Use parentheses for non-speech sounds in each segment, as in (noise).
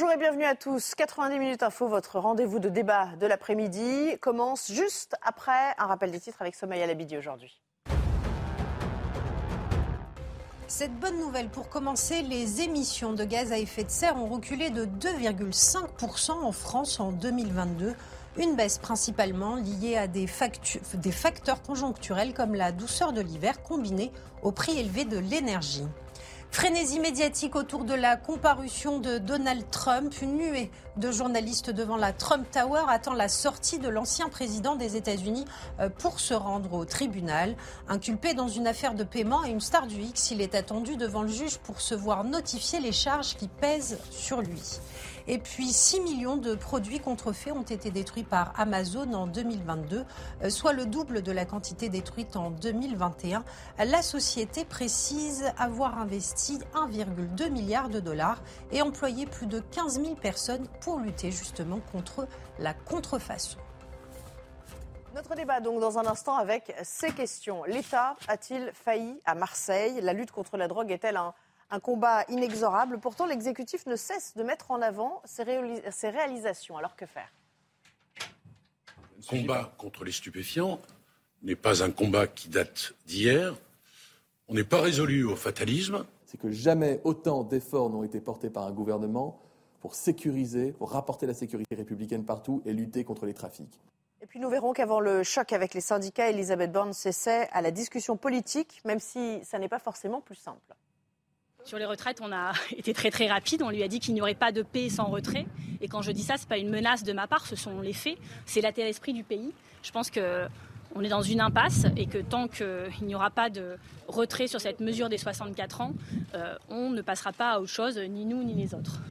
Bonjour et bienvenue à tous. 90 minutes info, votre rendez-vous de débat de l'après-midi commence juste après un rappel des titres avec Somaya Labidi aujourd'hui. Cette bonne nouvelle, pour commencer, les émissions de gaz à effet de serre ont reculé de 2,5% en France en 2022. Une baisse principalement liée à des, des facteurs conjoncturels comme la douceur de l'hiver combinée au prix élevé de l'énergie. Frénésie médiatique autour de la comparution de Donald Trump. Une nuée de journalistes devant la Trump Tower attend la sortie de l'ancien président des États-Unis euh, pour se rendre au tribunal. Inculpé dans une affaire de paiement et une star du X, il est attendu devant le juge pour se voir notifier les charges qui pèsent sur lui. Et puis 6 millions de produits contrefaits ont été détruits par Amazon en 2022, euh, soit le double de la quantité détruite en 2021. La société précise avoir investi 1,2 milliard de dollars et employé plus de 15 000 personnes pour lutter justement contre la contrefaçon. Notre débat donc dans un instant avec ces questions. L'État a-t-il failli à Marseille? La lutte contre la drogue est-elle un un combat inexorable. Pourtant, l'exécutif ne cesse de mettre en avant ses, réalisations. Alors que faire? Le combat contre les stupéfiants n'est pas un combat qui date d'hier. On n'est pas résolu au fatalisme. C'est que jamais autant d'efforts n'ont été portés par un gouvernement pour sécuriser, pour rapporter la sécurité républicaine partout et lutter contre les trafics. Et puis nous verrons qu'avant le choc avec les syndicats, Elisabeth Borne s'essaie à la discussion politique, même si ça n'est pas forcément plus simple. Sur les retraites, on a (laughs) été très très rapide. On lui a dit qu'il n'y aurait pas de paix sans retrait. Et quand je dis ça, ce n'est pas une menace de ma part, ce sont les faits. C'est l'intérêt-esprit du pays. Je pense qu'on est dans une impasse et que tant qu'il n'y aura pas de retrait sur cette mesure des 64 ans, euh, on ne passera pas à autre chose, ni nous ni les autres.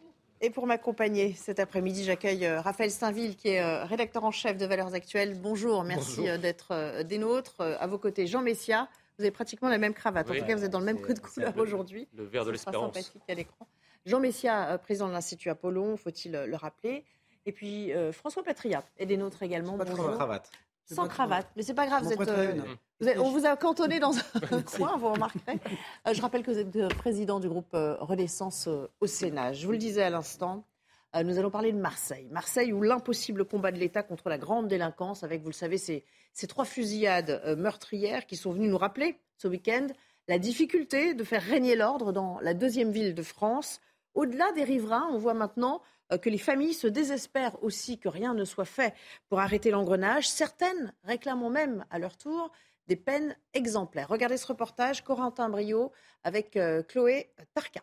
Et pour m'accompagner cet après-midi, j'accueille euh, Raphaël Steinville, qui est euh, rédacteur en chef de Valeurs Actuelles. Bonjour, merci d'être des nôtres. À vos côtés, Jean Messia, vous avez pratiquement la même cravate. En tout cas, vous êtes dans le même code couleur aujourd'hui. Le vert de l'espérance. sympathique à l'écran. Jean Messia, euh, président de l'Institut Apollon, faut-il euh, le rappeler. Et puis euh, François Patria est des nôtres également. Pas sans cravate. Sans cravate. Mais c'est pas grave, vous êtes, on vous a cantonné dans un (laughs) coin, vous remarquerez. je rappelle que vous êtes président du groupe Renaissance au Sénat. Je vous le disais à l'instant, euh, nous allons parler de Marseille. Marseille où l'impossible combat de l'État contre la grande délinquance, avec, vous le savez, ces, trois fusillades euh, meurtrières qui sont venues nous rappeler ce week-end la difficulté de faire régner l'ordre dans la deuxième ville de France. Au-delà des riverains, on voit maintenant euh, que les familles se désespèrent aussi que rien ne soit fait pour arrêter l'engrenage. Certaines réclament même à leur tour des peines exemplaires. Regardez ce reportage, Corentin Brio avec Chloé Tarka.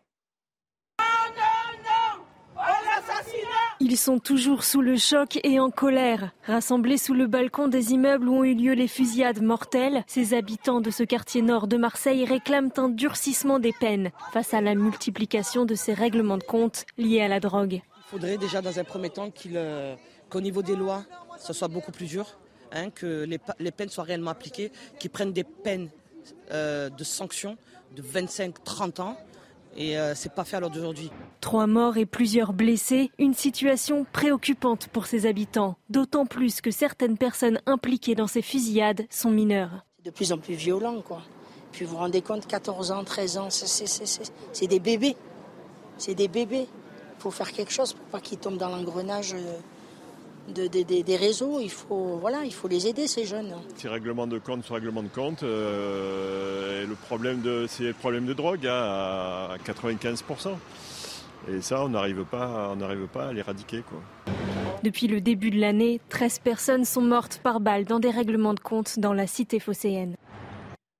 Ils sont toujours sous le choc et en colère. Rassemblés sous le balcon des immeubles où ont eu lieu les fusillades mortelles, ces habitants de ce quartier nord de Marseille réclament un durcissement des peines face à la multiplication de ces règlements de compte liés à la drogue. Il faudrait déjà dans un premier temps euh, qu'au niveau des lois, ce soit beaucoup plus dur, hein, que les, peines soient réellement appliquées, qu'ils prennent des peines euh, de sanctions de 25-30 ans et euh, c'est pas fait à l'heure d'aujourd'hui. Trois morts et plusieurs blessés, une situation préoccupante pour ses habitants, d'autant plus que certaines personnes impliquées dans ces fusillades sont mineures. De plus en plus violent, quoi. Puis vous vous rendez compte, 14 ans, 13 ans, c'est des bébés. C'est des bébés. Il faut faire quelque chose pour pas qu'ils tombent dans l'engrenage. Euh, des réseaux. Il faut, voilà, il faut les aider, ces jeunes. Ces règlements de compte sur règlement de compte, euh, le problème de, c'est le problème de drogue hein, à 95%. Et ça, on n'arrive pas, on n'arrive pas à l'éradiquer. Quoi. Depuis le début de l'année, 13 personnes sont mortes par balle dans des règlements de compte dans la cité phocéenne.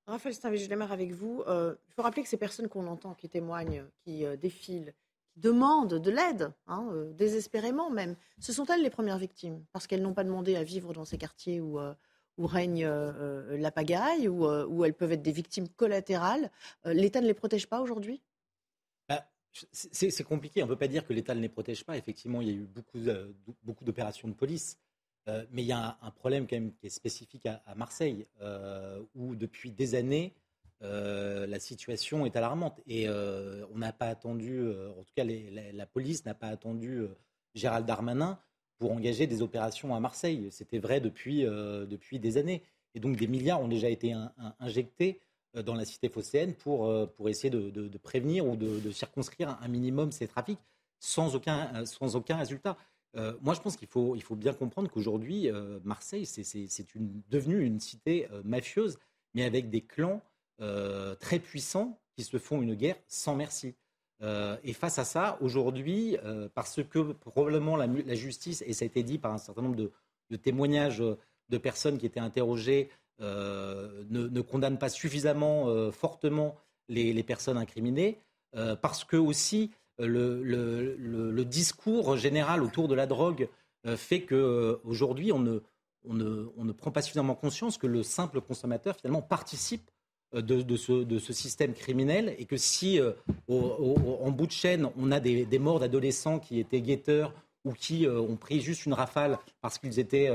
Raphaël je démarre avec vous. Euh, il faut rappeler que ces personnes qu'on entend, qui témoignent, qui euh, défilent, demandent de l'aide, hein, euh, désespérément même, ce sont elles les premières victimes, parce qu'elles n'ont pas demandé à vivre dans ces quartiers où, euh, règne la pagaille, où, où, elles peuvent être des victimes collatérales. L'État ne les protège pas aujourd'hui? Bah, c'est compliqué. On ne peut pas dire que l'État ne les protège pas. Effectivement, il y a eu beaucoup, beaucoup d'opérations de police. mais il y a un, problème quand même qui est spécifique à, Marseille, où depuis des années, la situation est alarmante. Et on n'a pas attendu, en tout cas la, police n'a pas attendu Gérald Darmanin pour engager des opérations à Marseille. C'était vrai depuis, depuis des années. Et donc des milliards ont déjà été injectés dans la cité phocéenne pour, pour essayer de, prévenir ou de, circonscrire un minimum ces trafics sans aucun, sans aucun résultat. moi, je pense qu'il faut, il faut bien comprendre qu'aujourd'hui, Marseille, c'est devenu une cité mafieuse, mais avec des clans très puissants qui se font une guerre sans merci. Euh, et face à ça, aujourd'hui, euh, parce que probablement la, justice, et ça a été dit par un certain nombre de, témoignages de personnes qui étaient interrogées, euh, ne, condamne pas suffisamment fortement les, personnes incriminées, parce que aussi le, discours général autour de la drogue fait qu'aujourd'hui, on on ne prend pas suffisamment conscience que le simple consommateur, finalement, participe euh, de, ce, système criminel et que si euh, en bout de chaîne on a des, morts d'adolescents qui étaient guetteurs ou qui euh, ont pris juste une rafale parce qu'ils étaient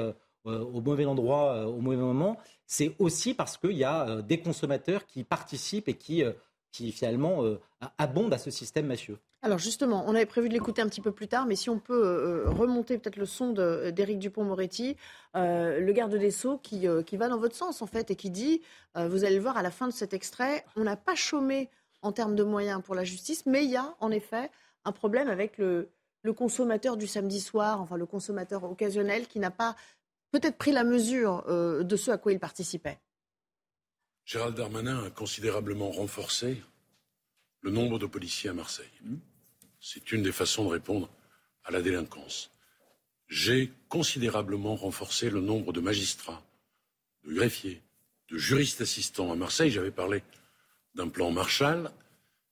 au mauvais endroit au mauvais moment, c'est aussi parce qu'il y a des consommateurs qui participent et qui qui finalement euh, abonde à ce système mafieux. Alors justement, on avait prévu de l'écouter un petit peu plus tard, mais si on peut euh, euh, remonter peut-être le son d'Éric Dupont-Moretti, le garde des Sceaux, qui, qui, va dans votre sens en fait, et qui dit, vous allez le voir à la fin de cet extrait, on n'a pas chômé en termes de moyens pour la justice, mais il y a en effet un problème avec le, le consommateur du samedi soir, enfin le consommateur occasionnel, qui n'a pas peut-être pris la mesure de ce à quoi il participait. Gérald Darmanin a considérablement renforcé le nombre de policiers à Marseille. C'est une des façons de répondre à la délinquance. J'ai considérablement renforcé le nombre de magistrats, de greffiers, de juristes assistants à Marseille. J'avais parlé d'un plan Marshall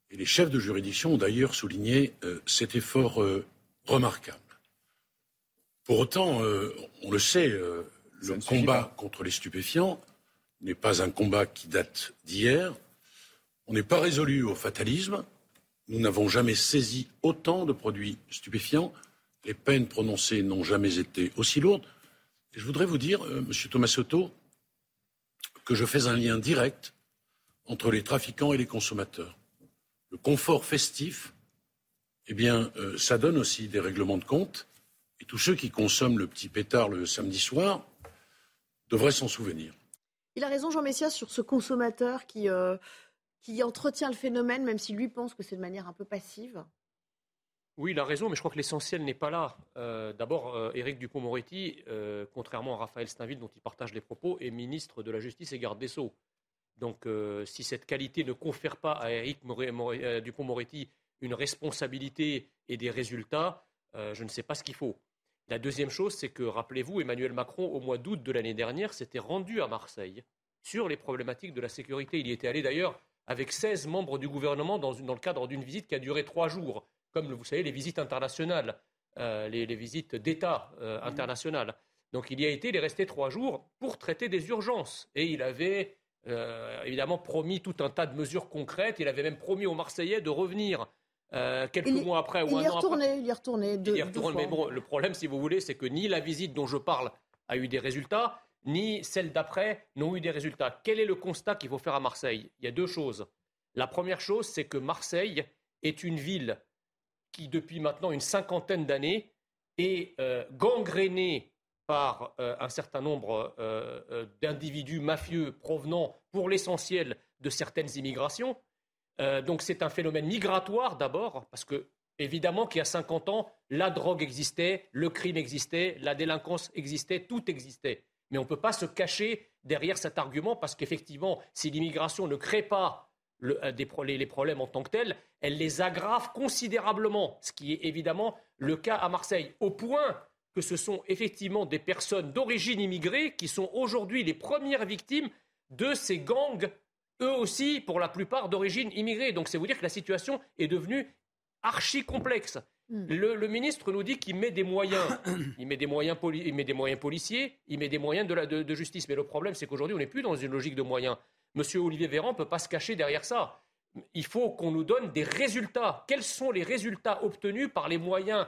et les chefs de juridiction ont d'ailleurs souligné euh, cet effort euh, remarquable. Pour autant, euh, on le sait, le combat contre les stupéfiants n'est pas un combat qui date d'hier. On n'est pas résolu au fatalisme. Nous n'avons jamais saisi autant de produits stupéfiants. Les peines prononcées n'ont jamais été aussi lourdes. Et je voudrais vous dire, euh, Monsieur Soto, que je fais un lien direct entre les trafiquants et les consommateurs. Le confort festif, eh bien, euh, ça donne aussi des règlements de compte. Et tous ceux qui consomment le petit pétard le samedi soir devraient s'en souvenir. Il a raison, Jean Messias, sur ce consommateur qui, euh, qui entretient le phénomène, même si lui pense que c'est de manière un peu passive. Oui, il a raison, mais je crois que l'essentiel n'est pas là. Euh, d'abord, euh, Éric Dupont-Moretti, contrairement à Raphaël Steinville, dont il partage les propos, est ministre de la Justice et garde des Sceaux. Donc, si cette qualité ne confère pas à Éric Dupont-Moretti une responsabilité et des résultats, je ne sais pas ce qu'il faut. La deuxième chose, c'est que, rappelez-vous, Emmanuel Macron, au mois d'août de l'année dernière, s'était rendu à Marseille sur les problématiques de la sécurité. Il y était allé d'ailleurs avec 16 membres du gouvernement dans, le cadre d'une visite qui a duré trois jours, comme vous savez, les visites internationales, euh, les, visites d'État euh, internationales. Donc il y a été, il est resté trois jours pour traiter des urgences. Et il avait euh, évidemment promis tout un tas de mesures concrètes. Il avait même promis aux Marseillais de revenir euh, quelques mois après ou un an retourné, après. Il y est retourné. Deux, il y retourne, mais bon, le problème, si vous voulez, c'est que ni la visite dont je parle a eu des résultats, ni celle d'après n'ont eu des résultats. Quel est le constat qu'il faut faire à Marseille? Il y a deux choses. La première chose, c'est que Marseille est une ville qui, depuis maintenant une cinquantaine d'années, est euh, gangrénée par euh, un certain nombre d'individus mafieux provenant pour l'essentiel de certaines immigrations. Euh, donc c'est un phénomène migratoire d'abord, parce que évidemment qu'il y a 50 ans, la drogue existait, le crime existait, la délinquance existait, tout existait. Mais on ne peut pas se cacher derrière cet argument, parce qu'effectivement, si l'immigration ne crée pas euh, les, problèmes en tant que tels, elle les aggrave considérablement, ce qui est évidemment le cas à Marseille, au point que ce sont effectivement des personnes d'origine immigrée qui sont aujourd'hui les premières victimes de ces gangs eux aussi, pour la plupart, d'origine immigrée. Donc c'est vous dire que la situation est devenue archi complexe. Hmm. Le, ministre nous dit qu'il met des moyens. Il met des moyens, il met des moyens policiers, il met des moyens de, de, justice. Mais le problème, c'est qu'aujourd'hui, on n'est plus dans une logique de moyens. Monsieur Olivier Véran ne peut pas se cacher derrière ça. Il faut qu'on nous donne des résultats. Quels sont les résultats obtenus par les moyens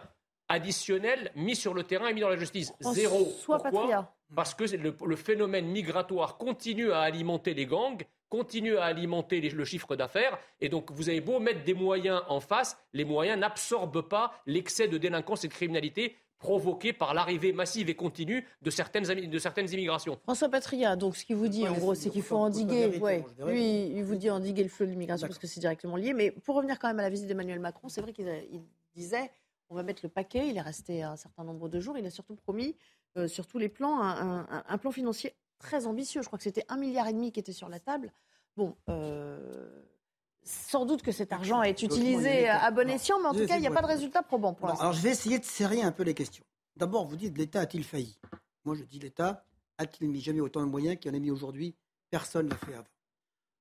additionnels mis sur le terrain et mis dans la justice Zéro. Pourquoi? Parce que le phénomène migratoire continue à alimenter les gangs continue à alimenter le chiffre d'affaires. Et donc, vous avez beau mettre des moyens en face, les moyens n'absorbent pas l'excès de délinquance et de criminalité provoqué par l'arrivée massive et continue de certaines, de certaines immigrations. François Patria, donc ce qu'il vous dit en gros, c'est qu'il faut endiguer, ouais, lui, il vous dit endiguer le flux de l'immigration parce que c'est directement lié. Mais pour revenir quand même à la visite d'Emmanuel Macron, c'est vrai qu'il disait on va mettre le paquet, il est resté un certain nombre de jours, il a surtout promis euh, sur tous les plans un plan financier très ambitieux. Je crois que c'était un milliard et demi qui était sur la table. Bon, euh, sans doute que cet argent est utilisé à bon escient, mais en tout cas, il n'y a pas de résultat probant pour l'instant. Alors, je vais essayer de serrer un peu les questions. D'abord, vous dites l'État a-t-il failli? Moi, je dis l'État a-t-il mis jamais autant de moyens qu'il en a mis aujourd'hui? Personne ne l'a fait avant.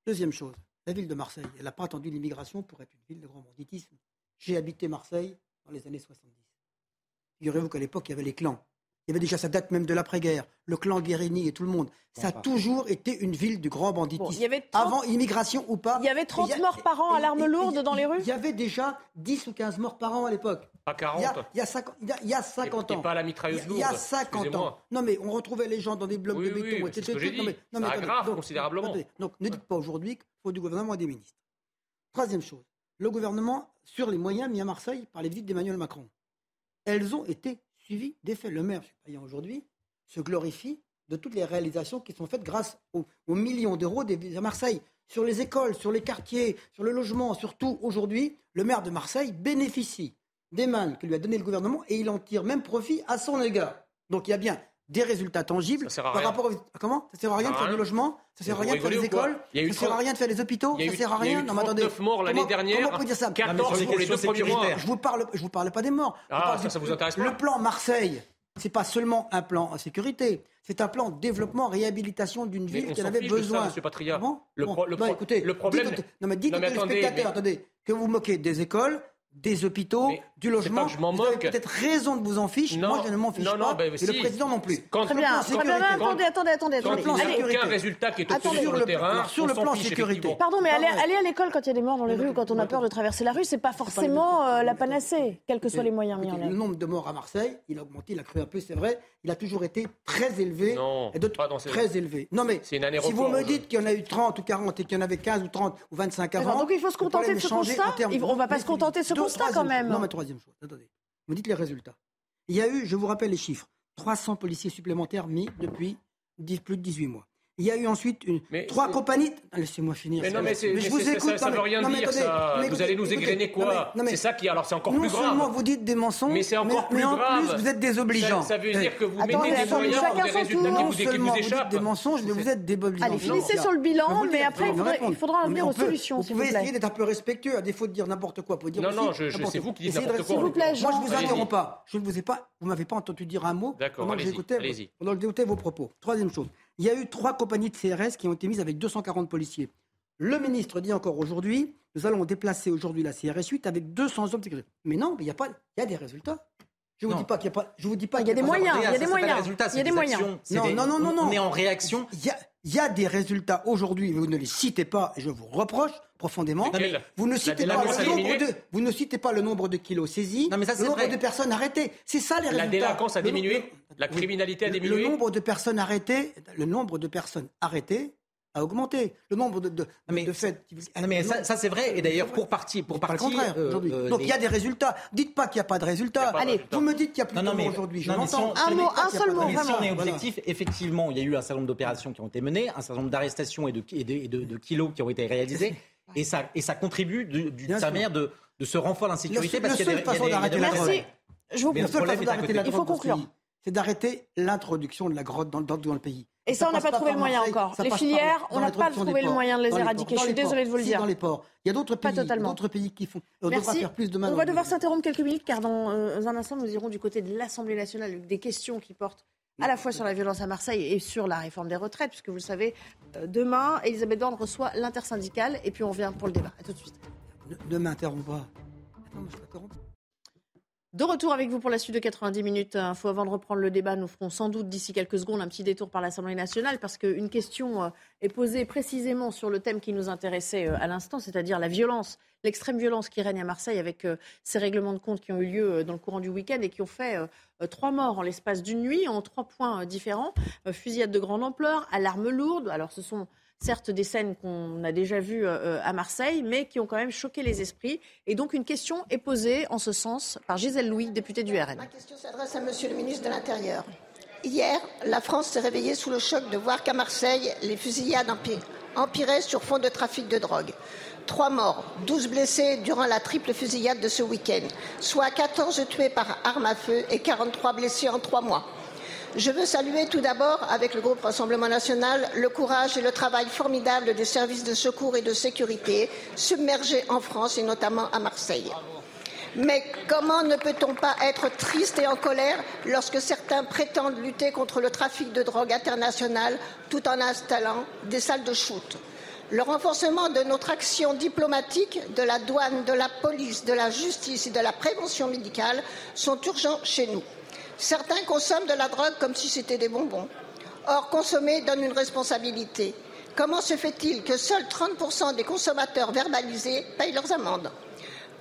Deuxième chose, la ville de Marseille, elle n'a pas attendu l'immigration pour être une ville de grand banditisme. J'ai habité Marseille dans les années 70. Figurez-vous qu'à l'époque, il y avait les clans. Il y avait déjà, sa date même de l'après-guerre, le clan Guérini et tout le monde. Ça a toujours été une ville du grand banditisme. Avant immigration ou pas. Il y avait 30 morts par an à l'arme lourde dans les rues Il y avait déjà 10 ou 15 morts par an à l'époque. Pas 40 Il y a, 50, il y a 50 ans. pas la mitrailleuse lourde. Il y a 50 ans. Non mais on retrouvait les gens dans des blocs de béton, etc. Ce que non, mais, non, mais, grave donc, considérablement. donc ne dites pas aujourd'hui qu'il faut du gouvernement et des ministres. Troisième chose, le gouvernement sur les moyens mis à Marseille par les visites d'Emmanuel Macron. Elles ont été suivi des faits. Le maire, aujourd'hui, se glorifie de toutes les réalisations qui sont faites grâce aux, millions d'euros à Marseille. Sur les écoles, sur les quartiers, sur le logement, surtout aujourd'hui, le maire de Marseille bénéficie des mains que lui a donné le gouvernement et il en tire même profit à son égard. Donc il y a bien des résultats tangibles par rapport au... Comment? Ça sert à rien de faire du logement? Ça sert à rien de faire des écoles? Ça sert à rien de faire des hôpitaux? Ça sert à rien Non, mais attendez. morts l'année dernière. Comment on peut dire ça? 14 pour les deux premiers mois. Je vous parle, je vous parle pas des morts. Ah, ça, ça vous intéresse pas Le plan Marseille, c'est pas seulement un plan en sécurité. C'est un plan développement, réhabilitation d'une ville qui en avait besoin. Monsieur Patria. bon le, écoutez, le problème. non, mais dites aux téléspectateurs, attendez, que vous moquez des écoles, des hôpitaux, du logement. je m'en moque. peut-être raison de vous en ficher. Moi, je ne m'en fiche non, pas. Ben, et le président non plus. Quand très bien. Attendez, attendez, attendez. Quand il n'y a aucun résultat qui est obtenu sur le terrain, sur le plan sécurité. Pardon, mais aller, à l'école quand il y a des morts dans les rues ou quand on a peur de traverser la rue, c'est pas forcément euh, la panacée, quels que soient les moyens mis en œuvre. Le nombre de morts à Marseille, il a augmenté, il a cru un peu, c'est vrai. Il a toujours été très élevé. Non, et pas dans très élevé. Non, mais si vous me dites qu'il y en a eu 30 ou 40 et qu'il y en avait 15 ou 30 ou 25 avant. Donc il faut se contenter de ce constat. On ne va pas se contenter de ce constat quand même. Non, mais troisième chose. Attendez. Vous dites les résultats. Il y a eu, je vous rappelle les chiffres, 300 policiers supplémentaires mis depuis plus de 18 mois. Il y a eu ensuite une, trois compagnies. Laissez-moi finir. Mais non, mais, je vous écoute. Ça, ne veut rien dire. ça. vous allez nous égrener quoi C'est ça qui, alors, c'est encore plus grave. Non seulement vous dites des mensonges, mais c'est encore plus grave. en plus vous êtes désobligeants. Ça, ça veut dire que vous attendez, mettez des moyens pour des résultats qui vous, qui vous échappent. des mensonges, mais vous êtes désobligeants. Allez, finissez sur le bilan, mais après il faudra en venir aux solutions. Vous pouvez essayer d'être un peu respectueux, à défaut de dire n'importe quoi. Non, non, c'est vous qui dites n'importe quoi. S'il vous plaît, Moi, je vous interromps pas. Je ne vous ai pas. Vous m'avez pas entendu dire un mot. D'accord. Pendant que j'écoutais vos propos. Troisième chose. Il y a eu trois compagnies de CRS qui ont été mises avec 240 policiers. Le ministre dit encore aujourd'hui, nous allons déplacer aujourd'hui la CRS 8 avec 200 hommes de sécurité. Mais non, il y a pas, il y a des résultats. Je vous dis pas qu'il y a pas. Je vous dis pas. Il y a des moyens. Il y a des moyens. Il y a des moyens. Non, non, non, non, On est en réaction. Il y a, il y a des résultats aujourd'hui. Vous ne les citez pas et je vous reproche profondément. Vous ne citez pas le nombre de. Vous ne citez pas le nombre de kilos saisis. Non, mais ça, le nombre de personnes arrêtées. C'est ça les résultats. La délinquance a diminué? La criminalité a diminué. Le nombre de personnes arrêtées. Le nombre de personnes arrêtées a augmenté. Le nombre de, de, mais, de faits. mais ça, c'est vrai. Et d'ailleurs, pour partie, pour partie, le contraire euh, aujourd'hui. Euh, Donc il y a des résultats. Dites pas qu'il n'y a pas de résultats. Allez, vous me dites qu'il y a plus de de aujourd'hui. Je l'entends. un mot, un seul mot. Si on est objectif, effectivement, il y a eu un certain nombre d'opérations qui ont été menées, un certain nombre d'arrestations et de, et de, kilos qui ont été réalisés. (laughs) Et ça, et ça contribue d'une manière de, de ce renfort d'insécurité parce qu'il y a des, façon d'arrêter la drogue. Je vous Il faut conclure. C'est d'arrêter l'introduction de la grotte dans le pays. Et ça, on n'a pas trouvé le moyen encore. Les filières, on n'a pas trouvé le moyen de les éradiquer. Je suis désolée de vous le dire. Dans les ports. Il y a d'autres pays, d'autres pays qui font. On devra faire plus de On va devoir s'interrompre quelques minutes car dans euh, un instant, nous irons du côté de l'Assemblée nationale avec des questions qui portent à la fois sur la violence à Marseille et sur la réforme des retraites, puisque vous le savez, euh, demain, Elisabeth Borne reçoit l'intersyndicale et puis on vient pour le débat. À tout de suite. Ne, m'interromps pas. Attends, je De retour avec vous pour la suite de 90 minutes info. Avant de reprendre le débat, nous ferons sans doute d'ici quelques secondes un petit détour par l'Assemblée nationale parce qu'une question euh, est posée précisément sur le thème qui nous intéressait euh, à l'instant, c'est-à-dire la violence, l'extrême violence qui règne à Marseille avec euh, ces règlements de compte qui ont eu lieu dans le courant du week-end et qui ont fait trois morts en l'espace d'une nuit en trois points différents. Fusillade de grande ampleur, à l'arme lourde. Alors ce sont certes des scènes qu'on a déjà vues euh, euh, à Marseille, mais qui ont quand même choqué les esprits. Et donc une question est posée en ce sens par Gisèle Louis, députée du RN. Ma question s'adresse à Monsieur le ministre de l'Intérieur. Hier, la France s'est réveillée sous le choc de voir qu'à Marseille, les fusillades empiraient sur fond de trafic de drogue. Trois morts, douze blessés durant la triple fusillade de ce week-end, soit 14 tués par arme à feu et 43 blessés en trois mois. Je veux saluer tout d'abord, avec le groupe Rassemblement national, le courage et le travail formidable des services de secours et de sécurité submergés en France et notamment à Marseille. Mais comment ne peut-on pas être triste et en colère lorsque certains prétendent lutter contre le trafic de drogue international tout en installant des salles de shoot? Le renforcement de notre action diplomatique, de la douane, de la police, de la justice et de la prévention médicale sont urgents chez nous. Certains consomment de la drogue comme si c'était des bonbons. Or, consommer donne une responsabilité. Comment se fait-il que seuls 30% des consommateurs verbalisés payent leurs amendes?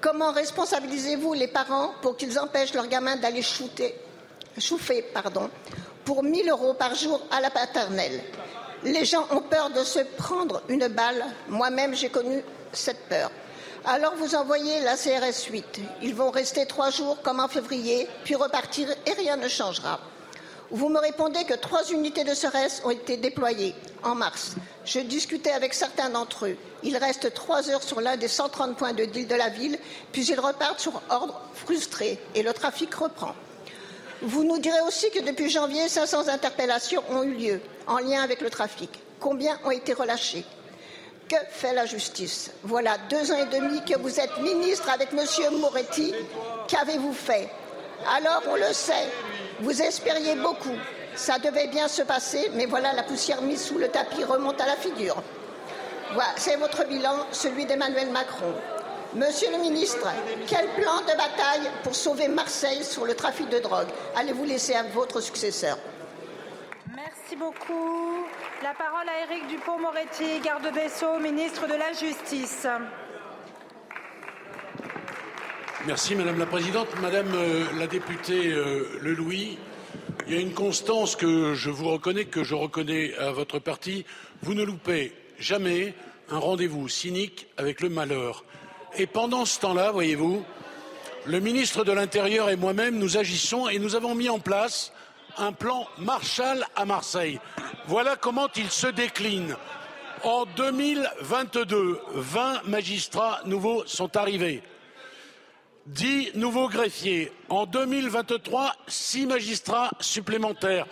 Comment responsabilisez-vous les parents pour qu'ils empêchent leurs gamins d'aller chauffer pardon, pour 1000 euros par jour à la paternelle? Les gens ont peur de se prendre une balle. Moi-même, j'ai connu cette peur. Alors vous envoyez la CRS 8. Ils vont rester trois jours comme en février, puis repartir et rien ne changera. Vous me répondez que trois unités de CRS ont été déployées en mars. Je discutais avec certains d'entre eux. Ils restent trois heures sur l'un des 130 points de deal de la ville, puis ils repartent sur ordre frustrés et le trafic reprend. Vous nous direz aussi que depuis janvier, 500 interpellations ont eu lieu en lien avec le trafic. Combien ont été relâchés? Que fait la justice? Voilà deux ans et demi que vous êtes ministre avec M. Moretti. Qu'avez-vous fait? Alors, on le sait, vous espériez beaucoup. Ça devait bien se passer, mais voilà, la poussière mise sous le tapis remonte à la figure. Voilà, c'est votre bilan, celui d'Emmanuel Macron. Monsieur le ministre, quel plan de bataille pour sauver Marseille sur le trafic de drogue? Allez-vous laisser à votre successeur? La parole à Éric Dupont-Moretti, garde des ministre de la Justice. Merci Madame la Présidente. Madame euh, la députée euh, Le Louis, il y a une constance que je vous reconnais, que je reconnais à votre parti. Vous ne loupez jamais un rendez-vous cynique avec le malheur. Et pendant ce temps-là, voyez-vous, le ministre de l'Intérieur et moi-même, nous agissons et nous avons mis en place un plan Marshall à Marseille. Voilà comment il se décline. En 2022, 20 magistrats nouveaux sont arrivés. 10 nouveaux greffiers. En 2023, 6 magistrats supplémentaires.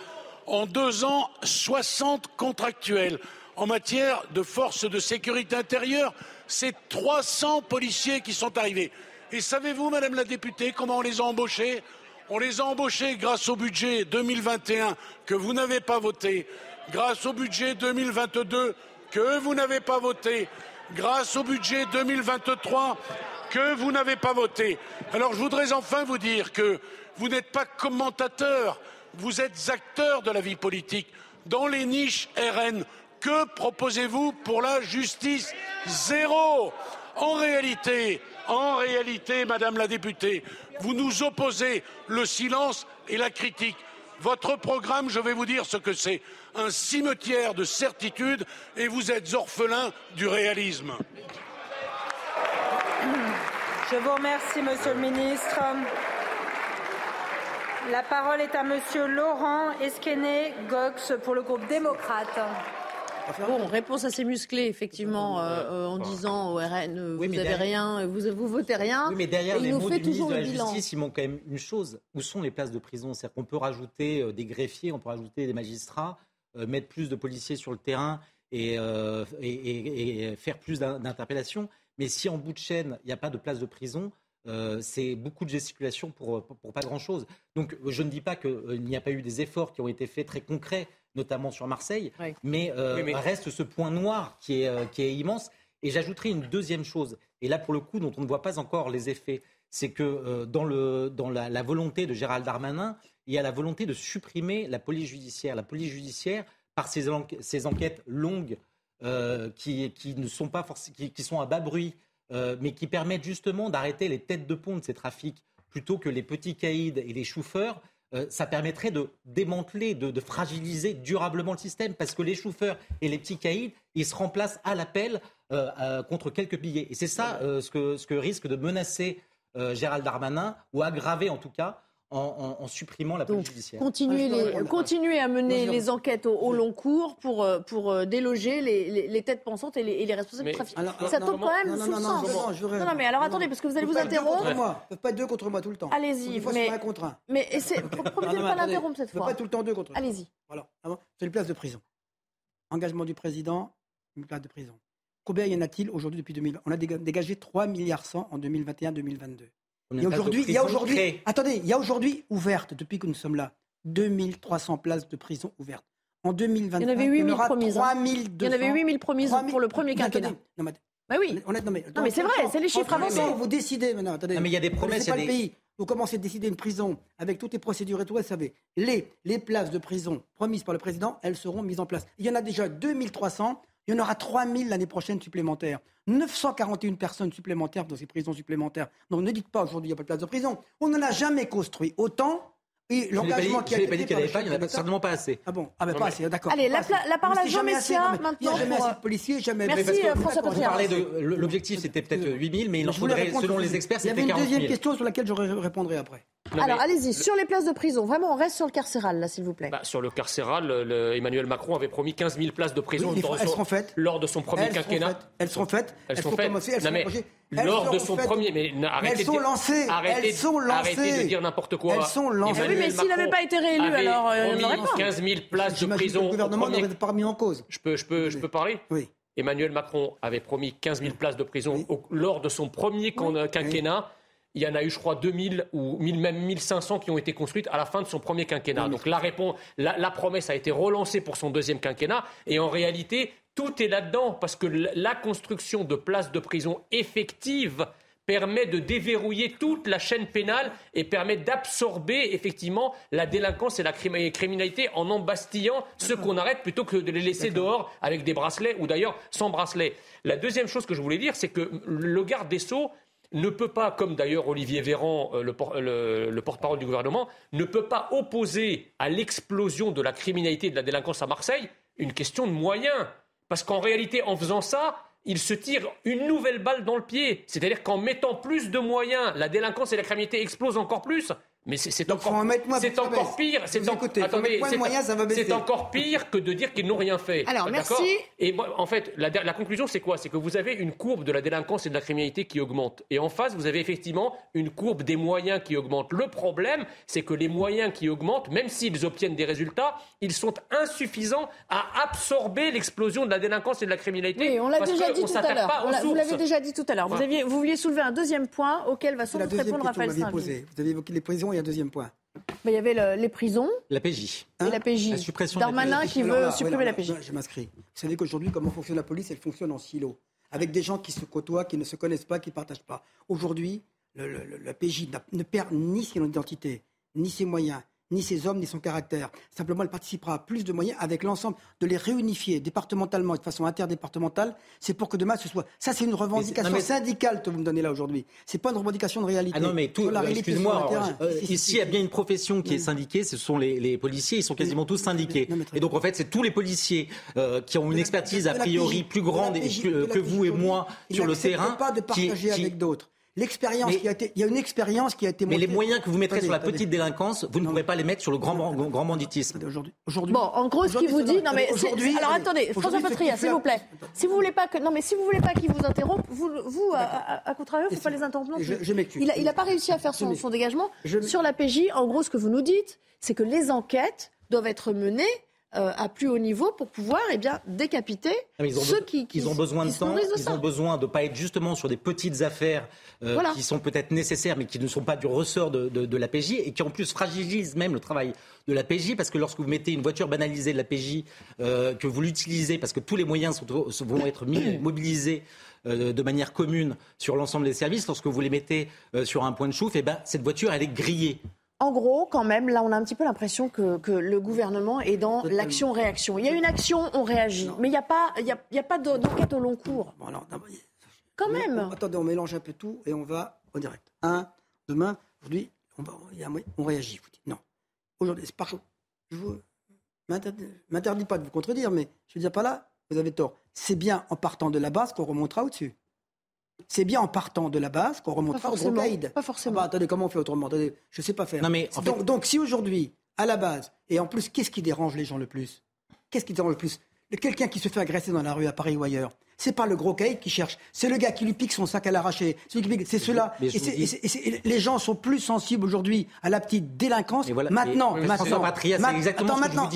En deux ans, 60 contractuels. En matière de forces de sécurité intérieure, c'est 300 policiers qui sont arrivés. Et savez-vous, Madame la députée, comment on les a embauchés? On les a embauchés grâce au budget 2021 que vous n'avez pas voté, grâce au budget 2022 que vous n'avez pas voté, grâce au budget 2023 que vous n'avez pas voté. Alors je voudrais enfin vous dire que vous n'êtes pas commentateur, vous êtes acteur de la vie politique. Dans les niches RN, que proposez-vous pour la justice? Zéro. En réalité, en réalité, Madame la députée, vous nous opposez le silence et la critique. Votre programme, je vais vous dire ce que c'est, un cimetière de certitudes et vous êtes orphelin du réalisme. Je vous remercie, Monsieur le Ministre. La parole est à Monsieur Laurent Esquenet-Gox pour le groupe démocrate. Bon, réponse assez musclée, effectivement, euh, euh, en disant au RN, euh, vous n'avez rien, vous, vous votez rien. Oui, mais derrière les mots du ministre de la Justice, il manque quand même une chose. Où sont les places de prison? C'est-à-dire qu'on peut rajouter des greffiers, on peut rajouter des magistrats, mettre plus de policiers sur le terrain et, et faire plus d'interpellations. Mais si en bout de chaîne, il n'y a pas de place de prison, c'est beaucoup de gesticulation pour, pour, pas grand-chose. Donc je ne dis pas qu'il n'y a pas eu des efforts qui ont été faits très concrets notamment sur Marseille, mais, euh, reste ce point noir qui est, euh, qui est immense. Et j'ajouterai une deuxième chose, et là pour le coup dont on ne voit pas encore les effets, c'est que euh, dans, le, dans la, volonté de Gérald Darmanin, il y a la volonté de supprimer la police judiciaire. La police judiciaire, par ces, ces enquêtes longues euh, qui, qui, ne sont pas qui, qui, sont à bas bruit, euh, mais qui permettent justement d'arrêter les têtes de pont de ces trafics plutôt que les petits caïds et les chauffeurs, ça permettrait de démanteler, de, fragiliser durablement le système, parce que les chauffeurs et les petits caïds, ils se remplacent à l'appel contre quelques billets. Et c'est ça ce, que, ce que risque de menacer euh, Gérald Darmanin, ou aggraver en tout cas en, supprimant la police judiciaire. Les, continuer à mener les enquêtes au, long cours pour, euh, pour euh, déloger les, têtes pensantes et les, responsables de trafic. ça tombe quand même sous le sens. Non, non, mais alors attendez, parce que vous allez vous interrompre. Ne pas être deux contre moi tout le temps. Allez-y. Mais, un contre un. Mais (laughs) profitez de pas l'interrompre cette fois. Pas tout le temps deux contre un. Allez-y. Voilà. C'est une place de prison. Engagement du président, une place de prison. Combien y en a-t-il aujourd'hui depuis 2000 On a dégagé 3 milliards 100 en 2021-2022. Il y a aujourd'hui, il y a aujourd'hui, attendez, il y a aujourd'hui ouverte depuis que nous sommes là 2300 places de prison ouvertes. En 2021, il y en avait 8000 promises. 3200, il y en avait 8000 promises pour le premier quinquennat. Non, mais, bah oui. non, mais, non, mais c'est vrai, c'est les chiffres avancés. Vous décidez maintenant. Attendez. mais il y a des promesses. C'est pas le pays. Vous commencez à décider une prison avec toutes les procédures et tout, vous savez, les, les places de prison promises par le président, elles seront mises en place. Il y en a déjà 2300. Il y en aura 3000 l'année prochaine supplémentaires. 941 personnes supplémentaires dans ces prisons supplémentaires. Donc ne dites pas aujourd'hui il n'y a pas de place de prison. On n'en a jamais construit autant. Et l'engagement qui a été. Je n'ai pas dit qu'il n'y en avait pas, il n'y en a certainement pas assez. Ah bon? Ah ben pas assez, d'accord. Allez, la, parole à Jean Messia maintenant. Il n'y a jamais assez de policiers, jamais. Merci François Patria. L'objectif c'était peut-être 8000, mais il en faudrait, selon les experts, c'était 40 000. Il y avait une deuxième question sur laquelle je répondrai après. Alors allez-y, sur les places de prison, vraiment on reste sur le carcéral là s'il vous plaît. Bah, sur le carcéral, Emmanuel Macron avait promis 15 000 places de prison lors, de son premier quinquennat. elles seront faites, elles, seront faites. Elles sont faites. Lors de son premier, mais arrêtez, elles sont lancées. Arrêtez, elles sont lancées. arrêtez de dire n'importe quoi. Elles sont lancées. oui, mais s'il n'avait pas été réélu, alors euh, il n'aurait pas. 15 000 places de prison. Le gouvernement n'aurait pas remis en cause. Je peux, je peux, je peux parler Oui. Emmanuel Macron avait promis 15 000 places de prison lors de son premier quinquennat il y en a eu, je crois, 2000 ou même 1500 qui ont été construites à la fin de son premier quinquennat. Donc la, réponse, la, promesse a été relancée pour son deuxième quinquennat. Et en réalité, tout est là-dedans, parce que la construction de places de prison effectives permet de déverrouiller toute la chaîne pénale et permet d'absorber effectivement la délinquance et la criminalité en embastillant ceux qu'on arrête plutôt que de les laisser dehors avec des bracelets ou d'ailleurs sans bracelets. La deuxième chose que je voulais dire, c'est que le garde des Sceaux ne peut pas, comme d'ailleurs Olivier Véran, euh, le, porte-parole du gouvernement, ne peut pas opposer à l'explosion de la criminalité et de la délinquance à Marseille une question de moyens. Parce qu'en réalité, en faisant ça, il se tire une nouvelle balle dans le pied. C'est-à-dire qu'en mettant plus de moyens, la délinquance et la criminalité explosent encore plus. Mais c'est encore, c'est encore pire. C'est encore pire que de dire qu'ils n'ont rien fait. Alors merci. Et en fait, la, la conclusion, c'est quoi? C'est que vous avez une courbe de la délinquance et de la criminalité qui augmente. Et en face, vous avez effectivement une courbe des moyens qui augmente. Le problème, c'est que les moyens qui augmentent, même s'ils obtiennent des résultats, ils sont insuffisants à absorber l'explosion de la délinquance et de la criminalité. Oui, on l'a déjà dit tout à l'heure. Vous l'avez déjà dit tout à l'heure. Vous, vouliez soulever un deuxième point auquel va sans doute répondre Raphaël. Vous avez évoqué les prisons un deuxième point. il y avait les prisons. La PJ. et la PJ. La suppression Darmanin qui veut supprimer la PJ. Je m'inscris. Vous savez qu'aujourd'hui, comment fonctionne la police Elle fonctionne en silo. Avec des gens qui se côtoient, qui ne se connaissent pas, qui ne partagent pas. Aujourd'hui, la PJ ne perd ni son identité, ni ses moyens, ni ses hommes, ni son caractère. Simplement, elle participera à plus de moyens avec l'ensemble, de les réunifier départementalement et de façon interdépartementale. C'est pour que demain ce soit. Ça, c'est une revendication syndicale que vous me donnez là aujourd'hui. C'est pas une revendication de réalité. Ah non, mais tout. Excuse-moi. Euh, ici, il y a bien une profession qui est syndiquée. Ce sont les, policiers. Ils sont quasiment tous syndiqués. et donc, en fait, c'est tous les policiers euh, qui ont une expertise a priori plus grande que, vous et moi sur le terrain. pas de partager avec d'autres. L'expérience qui a été, il y a une expérience qui a été. Mais les moyens que vous mettrez sur la petite délinquance, vous ne pourrez pas les mettre sur le grand, grand, banditisme. Aujourd'hui, bon, en gros, ce qu'il vous dit, non mais alors attendez, François Patria, s'il vous plaît, si vous voulez pas que, non mais si vous voulez pas qu'il vous interrompe, vous, vous à, contrario, faut pas les interrompre. non plus. il, a, il a pas réussi à faire son, son dégagement sur la PJ. En gros, ce que vous nous dites, c'est que les enquêtes doivent être menées euh, à plus haut niveau pour pouvoir eh bien, décapiter ceux qui, Ils ont besoin de temps, ils ont besoin de ne pas être justement sur des petites affaires euh, qui sont peut-être nécessaires mais qui ne sont pas du ressort de, de, la PJ et qui en plus fragilisent même le travail de la PJ parce que lorsque vous mettez une voiture banalisée de la PJ, euh, que vous l'utilisez parce que tous les moyens sont, vont être mis, (coughs) mobilisés de manière commune sur l'ensemble des services, lorsque vous les mettez sur un point de chauffe, eh ben, cette voiture, elle est grillée. En gros, quand même, là, on a un petit peu l'impression que, le gouvernement est dans l'action-réaction. Il y a une action, on réagit. Mais il n'y a pas, il y a, pas d'enquête au long cours. quand même. attendez, on mélange un peu tout et on va au direct. Un, demain, aujourd'hui, on, on réagit. Non. Aujourd'hui, c'est par Je vous m'interdis pas de vous contredire, mais je veux dire pas là, vous avez tort. C'est bien en partant de la base qu'on remontera au-dessus. C'est bien en partant de la base qu'on remontera au Drogaïd. Pas forcément. Ah bah, attendez, comment on fait autrement Je ne sais pas faire. donc, donc, si aujourd'hui, à la base, et en plus, qu'est-ce qui dérange les gens le plus? Qu'est-ce qui dérange le plus? Quelqu'un qui se fait agresser dans la rue à Paris ou ailleurs. C'est pas le gros caïd qui cherche, c'est le gars qui lui pique son sac à l'arraché. C'est cela. Et, les gens sont plus sensibles aujourd'hui à la petite délinquance. maintenant, maintenant, maintenant,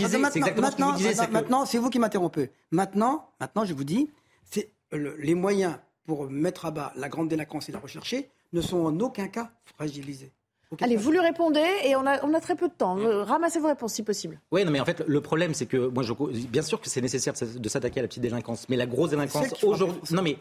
maintenant, c'est vous qui m'interrompez. Maintenant, maintenant, je vous dis, c'est les moyens pour mettre à bas la grande délinquance et la rechercher ne sont en aucun cas fragilisés. Allez, vous lui répondez et on a, on a très peu de temps. Euh, ramassez vos réponses si possible. Oui, non, mais en fait, le problème, c'est que moi, je, bien sûr que c'est nécessaire de s'attaquer à la petite délinquance, mais la grosse délinquance aujourd'hui. Non, mais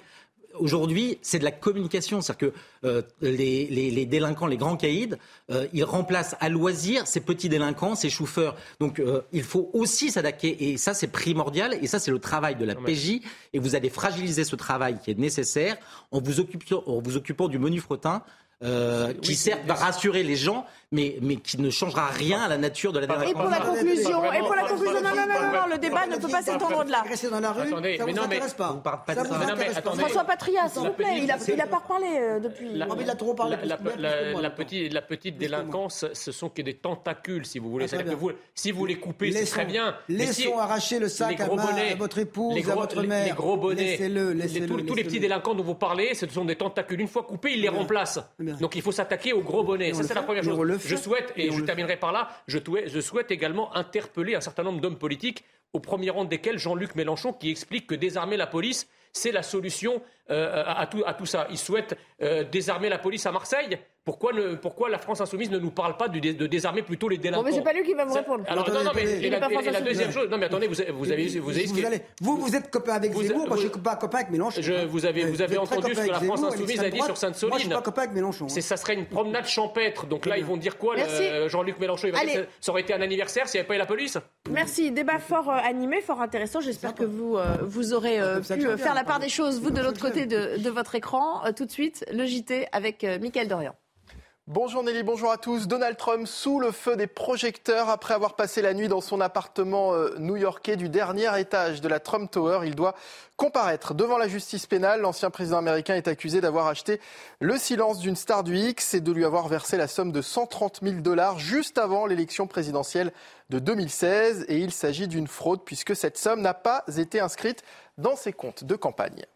aujourd'hui, c'est de la communication. C'est-à-dire que euh, les, délinquants, les grands caïds, euh, ils remplacent à loisir ces petits délinquants, ces chauffeurs. Donc euh, il faut aussi s'attaquer, et ça c'est primordial, et ça c'est le travail de la PJ, et vous allez fragiliser ce travail qui est nécessaire en vous occupant, en vous occupant du menu frottin euh, qui certes va rassurer les gens, mais, mais qui ne changera rien à la nature de la délinquance. Et pour la conclusion, et pour la conclusion, non, non, non, non, le débat ne peut pas s'étendre de là. dans la rue, attendez, ça mais non, mais pas. Vous parlez pas de ça. François Patria, s'il vous plaît, il a, il a pas reparlé euh, depuis. La, il a trop parlé. La, la, petite, la petite délinquance, ce sont que des tentacules, si vous voulez. Ah, que vous, si vous les coupez, c'est très bien. Laissons arracher le sac à votre épouse, à votre mère. Les gros bonnets, tous les petits délinquants dont vous parlez, ce sont des tentacules. Une fois coupés, ils les remplacent. Donc il faut s'attaquer au gros bonnet. Ça, c'est la première chose. Je souhaite, et, je terminerai par là, je, je souhaite également interpeller un certain nombre d'hommes politiques, au premier rang desquels Jean-Luc Mélenchon, qui explique que désarmer la police, c'est la solution euh, à, tout, à, tout, ça. Il souhaite euh, désarmer la police à Marseille. Pourquoi, ne, pourquoi, la France insoumise ne nous parle pas de, de désarmer plutôt les délinquants? Bon, mais c'est pas lui qui va me répondre. Alors, non, non, mais et la, deuxième chose. Non, mais attendez, vous, vous avez, vous, avez, vous, vous, êtes copain avec Zemmour, moi je suis pas copain avec Mélenchon. Je, vous avez, vous avez entendu ce que la France insoumise a dit sur Sainte-Soline. Moi, je suis pas copain avec Mélenchon. Hein. Ça serait une promenade champêtre. Donc là, ils vont dire quoi Jean-Luc Mélenchon, il va dire, ça aurait été un anniversaire s'il n'y avait pas eu la police? Merci. Débat fort euh, animé, fort intéressant. J'espère que vous, euh, vous aurez euh, pu faire la part des choses, vous, de l'autre côté de votre écran. Tout de suite, le JT avec Mickaël Dorian. Bonjour Nelly, bonjour à tous. Donald Trump sous le feu des projecteurs après avoir passé la nuit dans son appartement euh, new-yorkais du dernier étage de la Trump Tower. Il doit comparaître devant la justice pénale. L'ancien président américain est accusé d'avoir acheté le silence d'une star du X et de lui avoir versé la somme de 130 000 dollars juste avant l'élection présidentielle de 2016. Et il s'agit d'une fraude puisque cette somme n'a pas été inscrite dans ses comptes de campagne.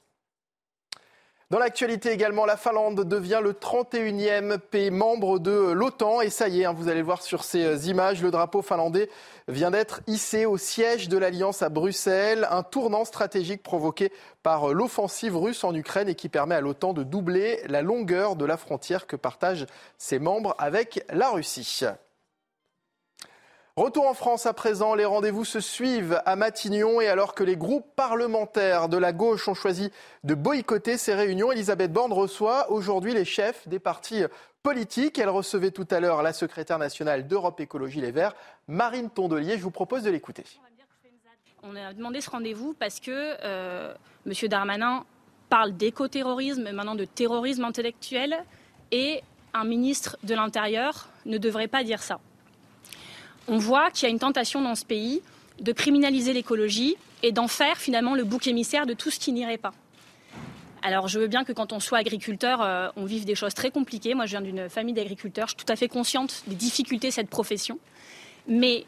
Dans l'actualité également, la Finlande devient le 31e pays membre de l'OTAN. Et ça y est, hein, vous allez le voir sur ces euh, images, le drapeau finlandais vient d'être hissé au siège de l'Alliance à Bruxelles. Un tournant stratégique provoqué par euh, l'offensive russe en Ukraine et qui permet à l'OTAN de doubler la longueur de la frontière que partagent ses membres avec la Russie. Retour en France à présent, les rendez-vous se suivent à Matignon et alors que les groupes parlementaires de la gauche ont choisi de boycotter ces réunions, Elisabeth Borne reçoit aujourd'hui les chefs des partis politiques. Elle recevait tout à l'heure la secrétaire nationale d'Europe Écologie Les Verts, Marine Tondelier. Je vous propose de l'écouter. On a demandé ce rendez-vous parce que euh, M. Darmanin parle d'écoterrorisme, maintenant de terrorisme intellectuel, et un ministre de l'Intérieur ne devrait pas dire ça on voit qu'il y a une tentation dans ce pays de criminaliser l'écologie et d'en faire finalement le bouc émissaire de tout ce qui n'irait pas. Alors je veux bien que quand on soit agriculteur, euh, on vive des choses très compliquées. Moi je viens d'une famille d'agriculteurs, je suis tout à fait consciente des difficultés de cette profession. Mais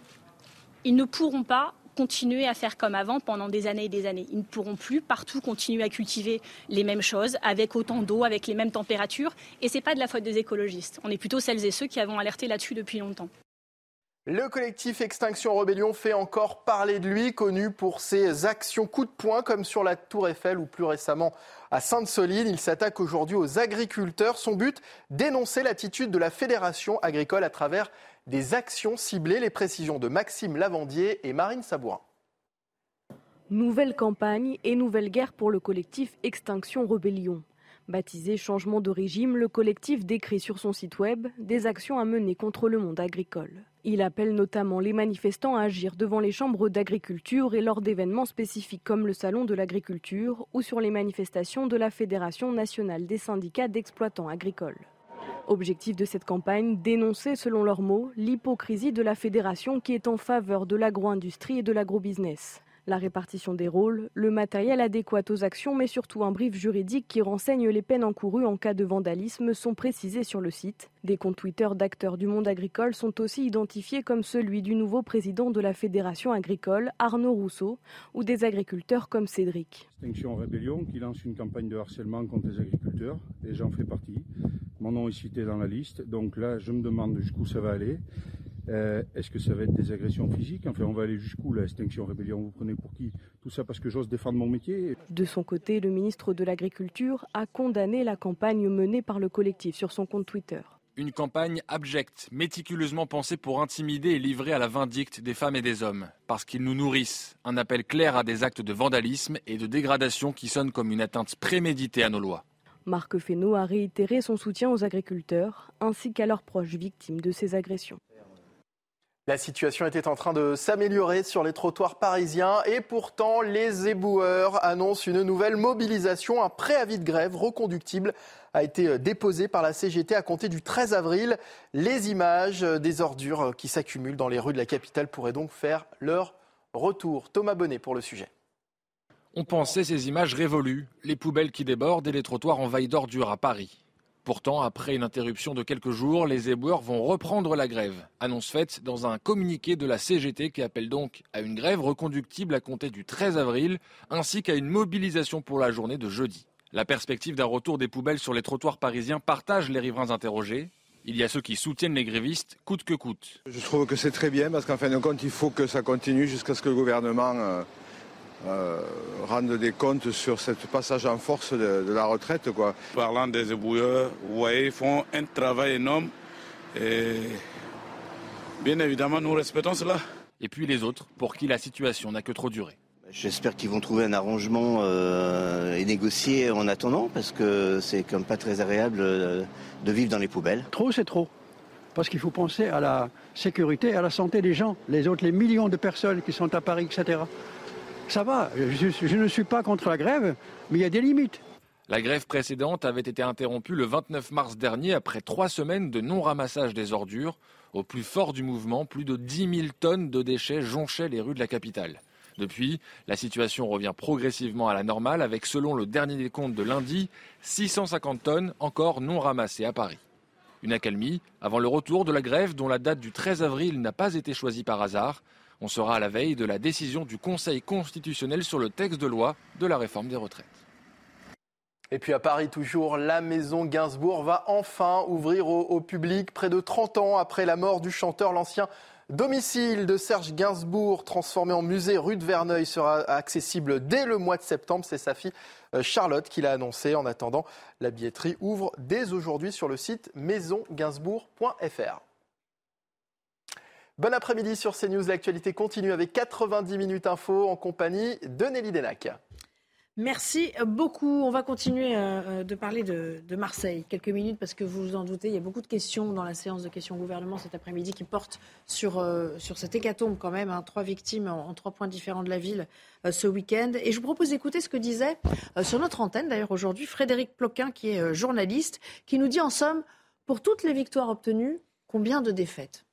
ils ne pourront pas continuer à faire comme avant pendant des années et des années. Ils ne pourront plus partout continuer à cultiver les mêmes choses, avec autant d'eau, avec les mêmes températures. Et ce n'est pas de la faute des écologistes. On est plutôt celles et ceux qui avons alerté là-dessus depuis longtemps. Le collectif Extinction Rebellion fait encore parler de lui, connu pour ses actions coup de poing comme sur la Tour Eiffel ou plus récemment à Sainte-Soline. Il s'attaque aujourd'hui aux agriculteurs. Son but, dénoncer l'attitude de la Fédération agricole à travers des actions ciblées. Les précisions de Maxime Lavandier et Marine Sabourin. Nouvelle campagne et nouvelle guerre pour le collectif Extinction Rebellion. Baptisé Changement de régime, le collectif décrit sur son site web des actions à mener contre le monde agricole. Il appelle notamment les manifestants à agir devant les chambres d'agriculture et lors d'événements spécifiques comme le Salon de l'agriculture ou sur les manifestations de la Fédération nationale des syndicats d'exploitants agricoles. Objectif de cette campagne, dénoncer selon leurs mots l'hypocrisie de la fédération qui est en faveur de l'agro-industrie et de l'agro-business la répartition des rôles, le matériel adéquat aux actions, mais surtout un brief juridique qui renseigne les peines encourues en cas de vandalisme sont précisés sur le site. Des comptes Twitter d'acteurs du monde agricole sont aussi identifiés comme celui du nouveau président de la Fédération agricole, Arnaud Rousseau, ou des agriculteurs comme Cédric. Extinction Rébellion qui lance une campagne de harcèlement contre les agriculteurs, et j'en fais partie. Mon nom est cité dans la liste, donc là je me demande jusqu'où ça va aller. Euh, est-ce que ça va être des agressions physiques? Enfin, on va aller jusqu'où la extinction rébellion Vous prenez pour qui? Tout ça parce que j'ose défendre mon métier De son côté, le ministre de l'Agriculture a condamné la campagne menée par le collectif sur son compte Twitter. Une campagne abjecte, méticuleusement pensée pour intimider et livrer à la vindicte des femmes et des hommes, parce qu'ils nous nourrissent. Un appel clair à des actes de vandalisme et de dégradation qui sonnent comme une atteinte préméditée à nos lois. Marc Fesneau a réitéré son soutien aux agriculteurs ainsi qu'à leurs proches victimes de ces agressions. La situation était en train de s'améliorer sur les trottoirs parisiens et pourtant les éboueurs annoncent une nouvelle mobilisation. Un préavis de grève reconductible a été déposé par la CGT à compter du 13 avril. Les images des ordures qui s'accumulent dans les rues de la capitale pourraient donc faire leur retour. Thomas Bonnet pour le sujet. On pensait ces images révolues, les poubelles qui débordent et les trottoirs envahis d'ordures à Paris. Pourtant, après une interruption de quelques jours, les éboueurs vont reprendre la grève. Annonce faite dans un communiqué de la CGT qui appelle donc à une grève reconductible à compter du 13 avril, ainsi qu'à une mobilisation pour la journée de jeudi. La perspective d'un retour des poubelles sur les trottoirs parisiens partage les riverains interrogés. Il y a ceux qui soutiennent les grévistes coûte que coûte. Je trouve que c'est très bien parce qu'en fin de compte, il faut que ça continue jusqu'à ce que le gouvernement euh, rendre des comptes sur ce passage en force de, la retraite. Quoi. Parlant des ébouilleurs, vous voyez, ils font un travail énorme et bien évidemment, nous respectons cela. Et puis les autres, pour qui la situation n'a que trop duré. J'espère qu'ils vont trouver un arrangement euh, et négocier en attendant, parce que c'est comme pas très agréable euh, de vivre dans les poubelles. Trop, c'est trop. Parce qu'il faut penser à la sécurité, à la santé des gens, les autres, les millions de personnes qui sont à Paris, etc ça va, je, ne suis pas contre la grève, mais il y a des limites. La grève précédente avait été interrompue le 29 mars dernier après trois semaines de non-ramassage des ordures. Au plus fort du mouvement, plus de 10 000 tonnes de déchets jonchaient les rues de la capitale. Depuis, la situation revient progressivement à la normale avec, selon le dernier décompte de lundi, 650 tonnes encore non ramassées à Paris. Une accalmie avant le retour de la grève dont la date du 13 avril n'a pas été choisie par hasard. On sera à la veille de la décision du Conseil constitutionnel sur le texte de loi de la réforme des retraites. Et puis à Paris toujours, la maison Gainsbourg va enfin ouvrir au, public près de 30 ans après la mort du chanteur. L'ancien domicile de Serge Gainsbourg, transformé en musée rue de Verneuil, sera accessible dès le mois de septembre. C'est sa fille euh, Charlotte qui l'a annoncé. En attendant, la billetterie ouvre dès aujourd'hui sur le site maisongainsbourg.fr. Bon après-midi sur CNews. L'actualité continue avec 90 minutes info en compagnie de Nelly Denac. Merci beaucoup. On va continuer euh, euh, de parler de, Marseille. Quelques minutes parce que vous vous en doutez, il y a beaucoup de questions dans la séance de questions gouvernement cet après-midi qui portent sur, euh, sur cette hécatombe quand même. Hein. trois victimes en, trois points différents de la ville ce week-end. Et je vous propose d'écouter ce que disait sur notre antenne d'ailleurs aujourd'hui Frédéric Ploquin qui est journaliste, qui nous dit en somme, pour toutes les victoires obtenues, combien de défaites?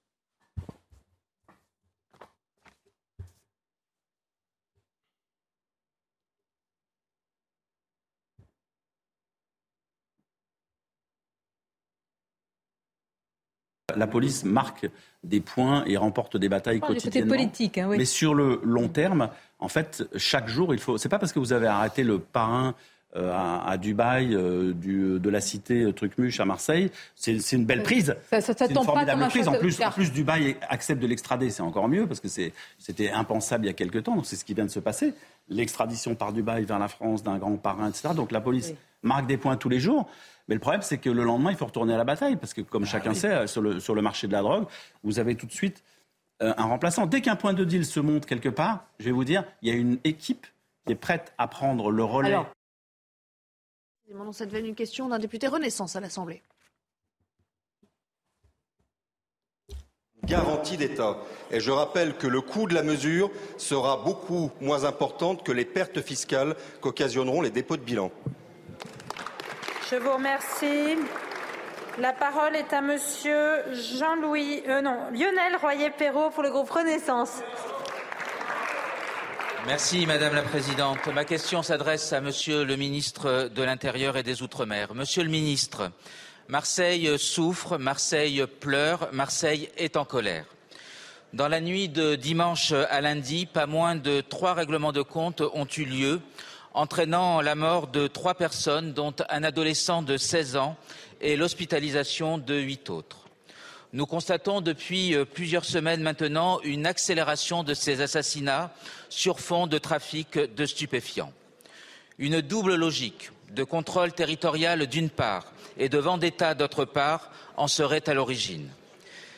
La police marque des points et remporte des batailles quotidiennement. politique, hein, Mais sur le long terme, en fait, chaque jour, il faut. C'est pas parce que vous avez arrêté le parrain euh, à, Dubaï, euh, du, de la cité Trucmuche à Marseille. C'est une belle prise. Ça, ça, c'est une formidable prise. En plus, en plus, Dubaï accepte de l'extrader, c'est encore mieux parce que c'était impensable il y a quelques temps. Donc c'est ce qui vient de se passer. L'extradition par Dubaï vers la France d'un grand parrain, etc. Donc la police marque des points tous les jours. Mais le problème, c'est que le lendemain, il faut retourner à la bataille parce que, comme ah chacun sait, sur le, sur le marché de la drogue, vous avez tout de suite euh, un remplaçant. Dès qu'un point de deal se monte quelque part, je vais vous dire, il y a une équipe qui est prête à prendre le relais. Ça devient une question d'un député Renaissance à l'Assemblée. garantie d'État. Et je rappelle que le coût de la mesure sera beaucoup moins important que les pertes fiscales qu'occasionneront les dépôts de bilan. Je vous remercie. La parole est à Monsieur Jean-Louis, euh, Lionel Royer-Perrault pour le groupe Renaissance. Merci Madame la Présidente. Ma question s'adresse à Monsieur le ministre de l'Intérieur et des Outre-mer. Monsieur le ministre, Marseille souffre, Marseille pleure, Marseille est en colère. Dans la nuit de dimanche à lundi, pas moins de trois règlements de compte ont eu lieu, entraînant la mort de trois personnes, dont un adolescent de 16 ans et l'hospitalisation de huit autres. Nous constatons depuis euh, plusieurs semaines maintenant une accélération de ces assassinats sur fond de trafic de stupéfiants. Une double logique de contrôle territorial d'une part et de vendetta d'autre part en serait à l'origine.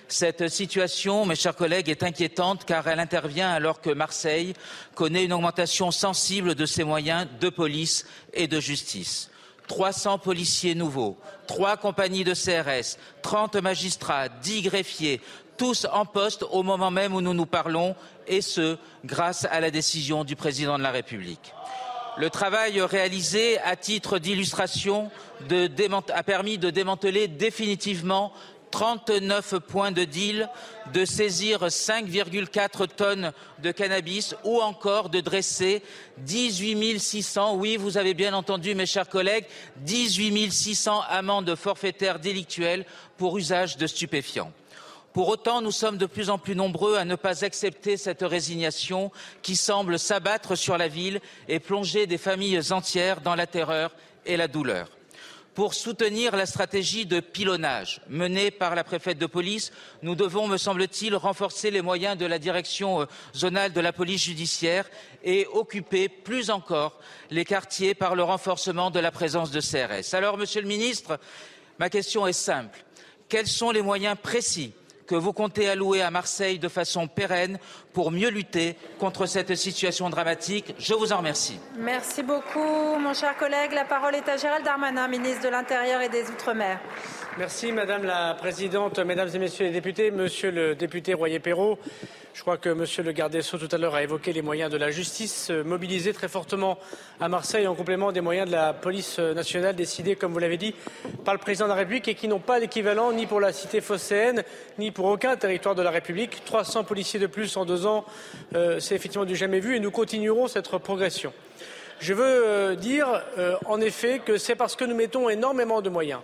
Cette situation, mes chers collègues, est inquiétante car elle intervient alors que Marseille connaît une augmentation sensible de ses moyens de police et de justice. 300 policiers nouveaux, trois compagnies de CRS, 30 magistrats, 10 greffiers, tous en poste au moment même où nous nous parlons, et ce, grâce à la décision du président de la République. Le travail réalisé à titre d'illustration a permis de démanteler définitivement 39 points de deal, de saisir 5,4 tonnes de cannabis ou encore de dresser 18 600, oui, vous avez bien entendu mes chers collègues, 18 600 amendes forfaitaires délictuelles pour usage de stupéfiants. Pour autant, nous sommes de plus en plus nombreux à ne pas accepter cette résignation qui semble s'abattre sur la ville et plonger des familles entières dans la terreur et la douleur pour soutenir la stratégie de pilonnage menée par la préfète de police, nous devons, me semble-t-il, renforcer les moyens de la direction euh, zonale de la police judiciaire et occuper plus encore les quartiers par le renforcement de la présence de CRS. Alors, Monsieur le Ministre, ma question est simple. Quels sont les moyens précis que vous comptez allouer à Marseille de façon pérenne pour mieux lutter contre cette situation dramatique. Je vous en remercie. Merci beaucoup, mon cher collègue. La parole est à Gérald Darmanin, ministre de l'Intérieur et des Outre-mer. Merci Madame la Présidente, Mesdames et Messieurs les députés, Monsieur le député Royer-Perrault. Je crois que Monsieur le garde des Sceaux tout à l'heure a évoqué les moyens de la justice euh, mobilisés très fortement à Marseille en complément des moyens de la police nationale décidés, comme vous l'avez dit, par le président de la République et qui n'ont pas d'équivalent ni pour la cité phocéenne ni pour aucun territoire de la République. 300 policiers de plus en deux ans, euh, c'est effectivement du jamais vu et nous continuerons cette progression. Je veux euh, dire en effet que c'est parce que nous mettons énormément de moyens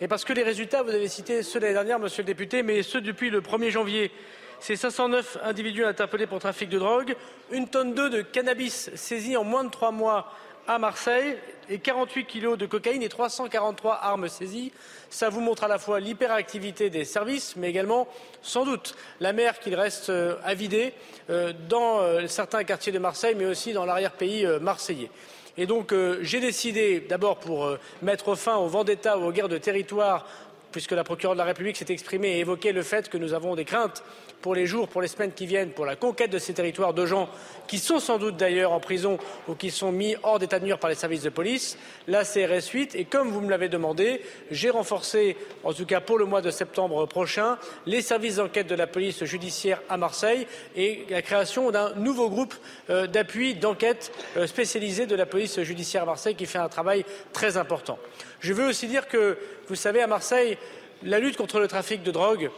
et parce que les résultats, vous avez cité ceux de l'année dernière, monsieur le député, mais ceux depuis le 1er janvier, c'est 509 individus interpellés pour trafic de drogue, une tonne d'œufs de cannabis saisis en moins de trois mois à Marseille et 48 kilos de cocaïne et 343 armes saisies. Ça vous montre à la fois l'hyperactivité des services, mais également, sans doute, la mer qu'il reste euh, à vider euh, dans euh, certains quartiers de Marseille, mais aussi dans l'arrière-pays marseillais. Et donc j'ai décidé, d'abord pour mettre fin au vendetta ou aux guerres de territoire, puisque la procureure de la République s'est exprimée et évoqué le fait que nous avons des craintes pour les jours, pour les semaines qui viennent, pour la conquête de ces territoires de gens qui sont sans doute d'ailleurs en prison ou qui sont mis hors d'état de nuire par les services de police. La CRS 8, et comme vous me l'avez demandé, j'ai renforcé, en tout cas pour le mois de septembre prochain, les services d'enquête de la police judiciaire à Marseille et la création d'un nouveau groupe euh, d'appui d'enquête euh, spécialisé de la police judiciaire à Marseille qui fait un travail très important. Je veux aussi dire que, vous savez, à Marseille, la lutte contre le trafic de drogue,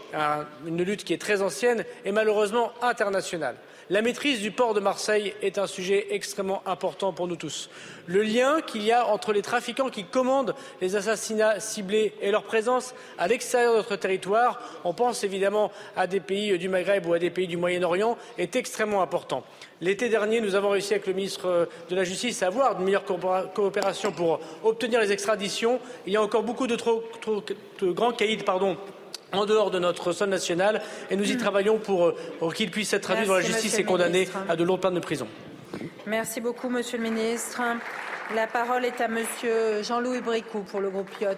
une lutte qui est très ancienne, est malheureusement internationale. La maîtrise du port de Marseille est un sujet extrêmement important pour nous tous. Le lien qu'il y a entre les trafiquants qui commandent les assassinats ciblés et leur présence à l'extérieur de notre territoire, on pense évidemment à des pays du Maghreb ou à des pays du Moyen-Orient, est extrêmement important. L'été dernier, nous avons réussi avec le ministre de la Justice à avoir une meilleure coopération pour obtenir les extraditions. Il y a encore beaucoup de, trop, de grands caïds pardon, en dehors de notre sol national et nous y travaillons pour, pour qu'il puisse être traduit dans la justice et condamné à de longues peines de prison. Merci beaucoup, Monsieur le ministre. La parole est à Monsieur Jean-Louis Bricou pour le groupe Piot.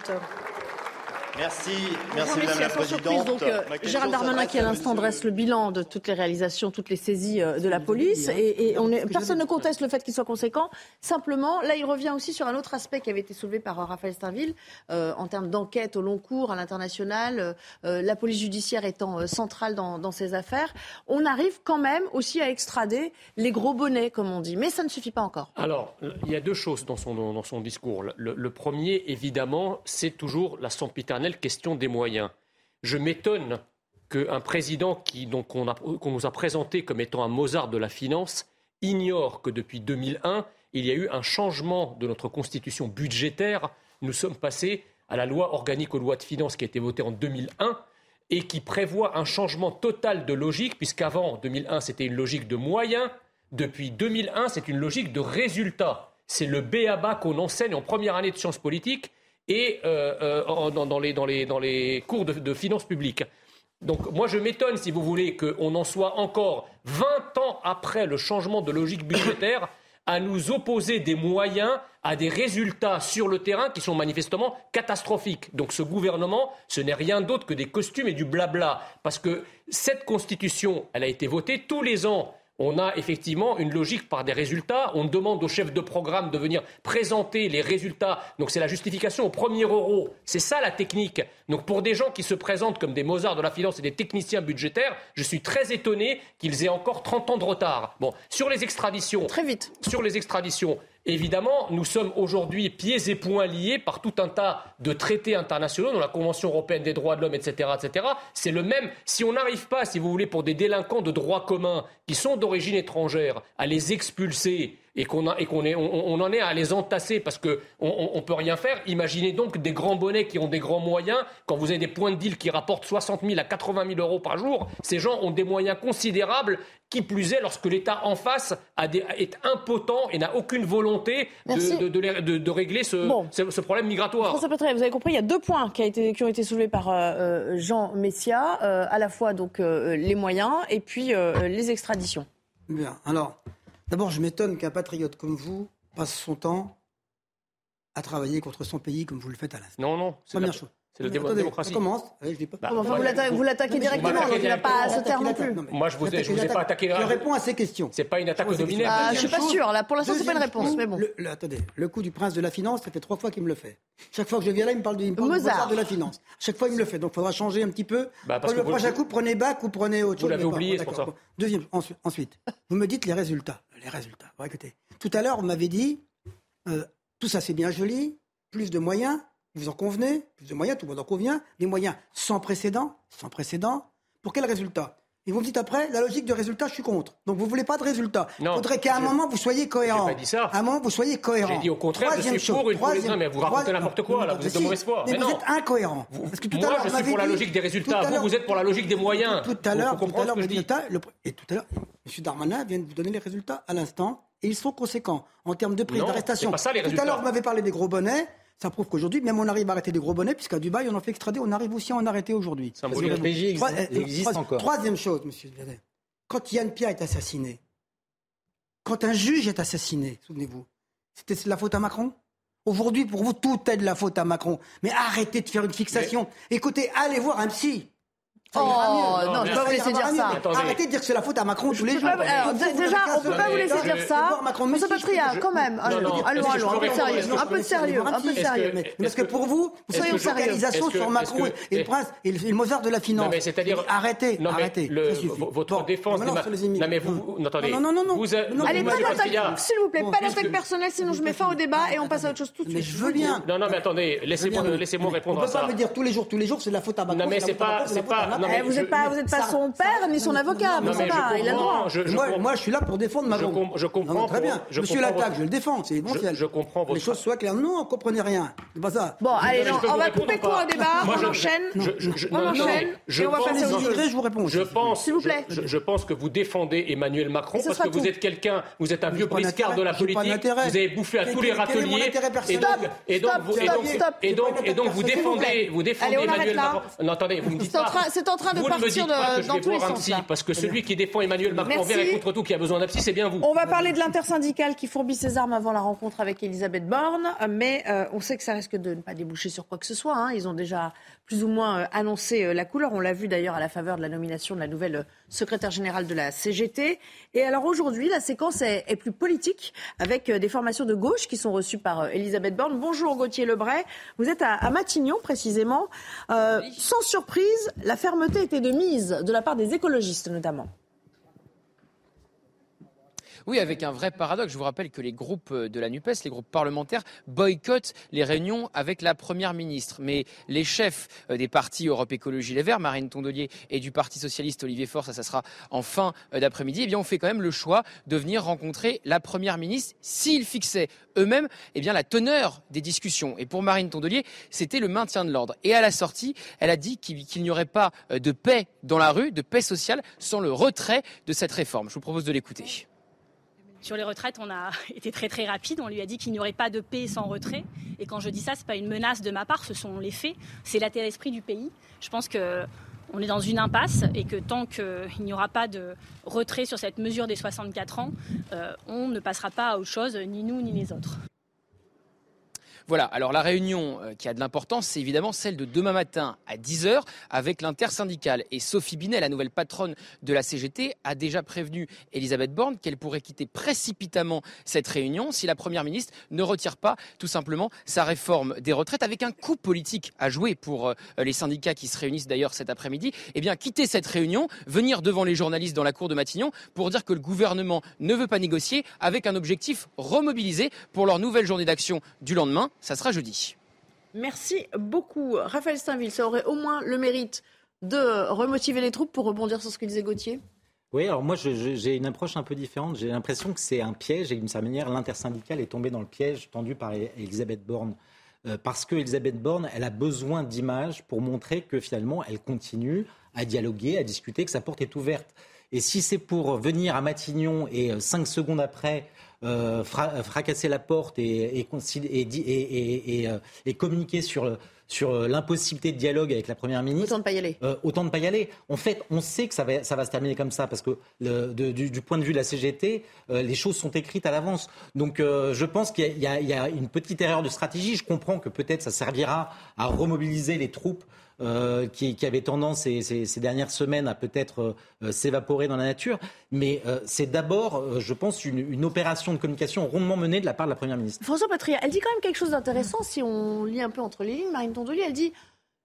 Merci, merci Madame la Présidente. Donc, euh, Gérald Darmanin qui à l'instant dresse le bilan de toutes les réalisations, toutes les saisies euh, de la police, et, et on est, personne ne conteste le fait qu'il soit conséquent. Simplement, là, il revient aussi sur un autre aspect qui avait été soulevé par euh, Raphaël Steinville euh, en termes d'enquête au long cours à l'international, euh, la police judiciaire étant euh, centrale dans, dans, ces affaires. On arrive quand même aussi à extrader les gros bonnets, comme on dit, mais ça ne suffit pas encore. Alors, il y a deux choses dans son, dans son discours. Le, le premier, évidemment, c'est toujours la sempiternelle question des moyens. Je m'étonne qu'un président qui, qu'on, nous a présenté comme étant un Mozart de la finance ignore que depuis 2001, il y a eu un changement de notre constitution budgétaire. Nous sommes passés à la loi organique aux lois de finances qui a été votée en 2001 et qui prévoit un changement total de logique, puisqu'avant, en 2001, c'était une logique de moyens. Depuis 2001, c'est une logique de résultats. C'est le B à bas qu'on enseigne en première année de sciences politiques et euh, euh, dans, les, cours de, de finances publiques. Donc moi je m'étonne, si vous voulez, qu'on en soit encore 20 ans après le changement de logique budgétaire à nous opposer des moyens à des résultats sur le terrain qui sont manifestement catastrophiques. Donc ce gouvernement, ce n'est rien d'autre que des costumes et du blabla. Parce que cette constitution, elle a été votée tous les ans on a effectivement une logique par des résultats. On demande aux chefs de programme de venir présenter les résultats. Donc c'est la justification au premier euro. C'est ça la technique. Donc pour des gens qui se présentent comme des Mozart de la finance et des techniciens budgétaires, je suis très étonné qu'ils aient encore 30 ans de retard. Bon, sur les extraditions. Très vite. Sur les extraditions. Évidemment, nous sommes aujourd'hui pieds et poings liés par tout un tas de traités internationaux, dont la Convention européenne des droits de l'homme, etc., etc. C'est le même. Si on n'arrive pas, si vous voulez, pour des délinquants de droit commun qui sont d'origine étrangère, à les expulser et qu'on on, en est à les entasser parce qu'on ne peut rien faire. Imaginez donc des grands bonnets qui ont des grands moyens. Quand vous avez des points de deal qui rapportent 60 000 à 80 000 euros par jour, ces gens ont des moyens considérables. Qui plus est, lorsque l'État en face est impotent et n'a aucune volonté de, régler ce, problème migratoire. François vous avez compris, il y a deux points qui, ont été soulevés par euh, euh, Jean Messia, euh, à la fois donc les moyens et puis les extraditions. Bien. Alors, D'abord, je m'étonne qu'un patriote comme vous passe son temps à travailler contre son pays comme vous le faites à l'instant. Non, non. Première chose. C'est la démocratie. Ça commence. je dis pas... Bah, vous l'attaquez directement, donc il n'a pas à se taire non plus. Moi, je vous ai, vous ai pas attaqué. Je réponds à ces questions. C'est pas une attaque dominaire. Ah, je suis pas sûr. Là, pour l'instant, c'est pas une réponse. Mais bon. attendez, le coup du prince de la finance, ça fait trois fois qu'il me le fait. Chaque fois que je viens là, il me parle, de, il me parle de la finance. Chaque fois, il me le fait. Donc, il faudra changer un petit peu. Bah, parce le prochain coup, prenez bac ou prenez autre chose. Vous l'avez oublié, c'est pour ça. Deuxième, ensuite, vous me dites les résultats. Les résultats. écoutez, tout à l'heure, vous m'avez dit, euh, tout ça c'est bien joli, plus de moyens, vous en convenez Plus de moyens, tout le monde en convient. Des moyens sans précédent, sans précédent. Pour quel résultat? Et vous me dites après, la logique de résultat, je suis contre. Donc vous voulez pas de résultat. Il faudrait qu'à un moment, vous soyez cohérent. Pas dit ça. À un moment, vous soyez cohérent. J'ai dit au contraire, je suis pour une troisième, mais vous racontez n'importe quoi, là, vous êtes de mauvaise foi. Mais, vous êtes incohérent. Parce que tout moi, à je suis pour la logique des résultats. Vous, vous êtes pour la logique des moyens. Tout à l'heure, tout à l'heure, et tout à l'heure, M. Darmanin vient de vous donner les résultats à l'instant, et ils sont conséquents en termes de prix d'arrestation. Tout à l'heure, vous m'avez parlé des gros bonnets. Ça prouve qu'aujourd'hui, même on arrive à arrêter des gros bonnets, puisqu'à Dubaï, on en fait extrader, on arrive aussi à en arrêter aujourd'hui. existe encore. Troisième chose, monsieur Quand Yann Pia est assassiné, quand un juge est assassiné, souvenez-vous, c'était de la faute à Macron Aujourd'hui, pour vous, tout est de la faute à Macron. Mais arrêtez de faire une fixation. Écoutez, allez voir un psy. Oh, non, je peux pas vous laisser dire ça. Arrêtez de dire que c'est la faute à Macron tous les jours. Déjà, on peut pas vous laisser dire ça. Monsieur Patria, quand même. Allons, allons, un peu sérieux. Un peu sérieux, un peu sérieux. Parce que pour vous, soyons sérieux. sur Macron et le prince et le Mozart de la finance. Arrêtez, arrêtez. Votre défense. Non, mais vous, attendez. Non, non, non, Allez, pas d'attaque, s'il vous plaît, pas d'attaque personnelle, sinon je mets fin au débat et on passe à autre chose tout de suite. Mais je veux bien. Non, non, mais attendez, laissez-moi répondre à ça. On peut pas me dire tous les jours, tous les jours, c'est de la faute à Macron. Non, mais c'est pas, pas. Vous n'êtes pas, vous êtes pas son père ni son avocat. Vous savez pas, il a le droit. Moi, je suis là pour défendre Macron. Je comprends. Très bien. Monsieur l'attaque, je le défends. C'est essentiel. Je comprends. Les choses soient claires. Non, on comprenez rien. C'est pas ça. Bon, allez, on va couper court au débat. On enchaîne. On enchaîne. Et on va passer aux Je vous réponds. Je pense. S'il vous plaît. Je pense que vous défendez Emmanuel Macron parce que vous êtes quelqu'un, vous êtes un vieux briscard de la politique. Vous avez bouffé à tous les râteliers. Et donc, et donc, et donc, vous défendez, vous défendez Emmanuel Macron. Non, attendez, vous me dites pas. C'est en train de partir dans tous les sens. Parce que celui qui défend Emmanuel Macron envers et contre tout, qui a besoin d'un psy, c'est bien vous. On va parler de l'intersyndicale qui fourbit ses armes avant la rencontre avec Elisabeth Borne, mais on sait que ça risque de ne pas déboucher sur quoi que ce soit. Ils ont déjà plus ou moins euh, annoncé euh, la couleur. On l'a vu d'ailleurs à la faveur de la nomination de la nouvelle euh, secrétaire générale de la CGT. Et alors aujourd'hui, la séquence est, plus politique avec des formations de gauche qui sont reçues par Elisabeth Borne. Bonjour Gauthier Lebray. Vous êtes à, Matignon précisément. Sans surprise, la fermeté était de mise de la part des écologistes notamment. Oui, avec un vrai paradoxe. Je vous rappelle que les groupes de la NUPES, les groupes parlementaires, boycottent les réunions avec la Première ministre. Mais les chefs euh, des partis Europe Écologie Les Verts, Marine Tondelier, et du Parti Socialiste Olivier Faure, ça, sera en fin euh, d'après-midi, eh bien, fait quand même le choix de venir rencontrer la Première ministre s'ils fixaient eux-mêmes eh la teneur des discussions. Et pour Marine Tondelier, c'était le maintien de l'ordre. Et à la sortie, elle a dit qu'il n'y aurait pas euh, de paix dans la rue, de paix sociale, sans le retrait de cette réforme. Je vous propose de l'écouter. Sur les retraites, on a (laughs) été très très rapide. On lui a dit qu'il n'y aurait pas de paix sans retrait. Et quand je dis ça, ce n'est pas une menace de ma part, ce sont les faits. C'est l'état d'esprit du pays. Je pense qu'on est dans une impasse et que tant qu'il n'y aura pas de retrait sur cette mesure des 64 ans, euh, on ne passera pas à autre chose, ni nous ni les autres. Voilà, alors la réunion euh, qui a de l'importance, c'est évidemment celle de demain matin à 10h avec l'intersyndicale. Et Sophie Binet, la nouvelle patronne de la CGT, a déjà prévenu Elisabeth Borne qu'elle pourrait quitter précipitamment cette réunion si la Première ministre ne retire pas tout simplement sa réforme des retraites avec un coup politique à jouer pour euh, les syndicats qui se réunissent d'ailleurs cet après-midi. Eh bien, quitter cette réunion, venir devant les journalistes dans la cour de Matignon pour dire que le gouvernement ne veut pas négocier avec un objectif remobilisé pour leur nouvelle journée d'action du lendemain ça sera jeudi. Merci beaucoup. Raphaël Steinville, ça aurait au moins le mérite de remotiver les troupes pour rebondir sur ce que disait Gauthier? Oui, alors moi j'ai une approche un peu différente. J'ai l'impression que c'est un piège et d'une certaine manière l'intersyndicale est tombée dans le piège tendu par Elisabeth Borne. Euh, parce que Elisabeth Borne, elle a besoin d'images pour montrer que finalement elle continue à dialoguer, à discuter, que sa porte est ouverte. Et si c'est pour venir à Matignon et euh, cinq secondes après euh, fracasser la porte et, et, euh, et, communiquer sur, sur l'impossibilité de dialogue avec la Première ministre. Autant de pas y aller. Euh, autant de pas y aller. En fait, on sait que ça va, ça va se terminer comme ça parce que du, point de vue de la CGT, les choses sont écrites à l'avance. Donc je pense qu'il y, y, a une petite erreur de stratégie. Je comprends que peut-être ça servira à remobiliser les troupes euh, qui, avait tendance ces, dernières semaines à peut-être euh, s'évaporer dans la nature. Mais euh, c'est d'abord, je pense, une, opération de communication rondement menée de la part de la Première ministre. François Patria, elle dit quand même quelque chose d'intéressant si on lit un peu entre les lignes. Marine Tondelier, elle dit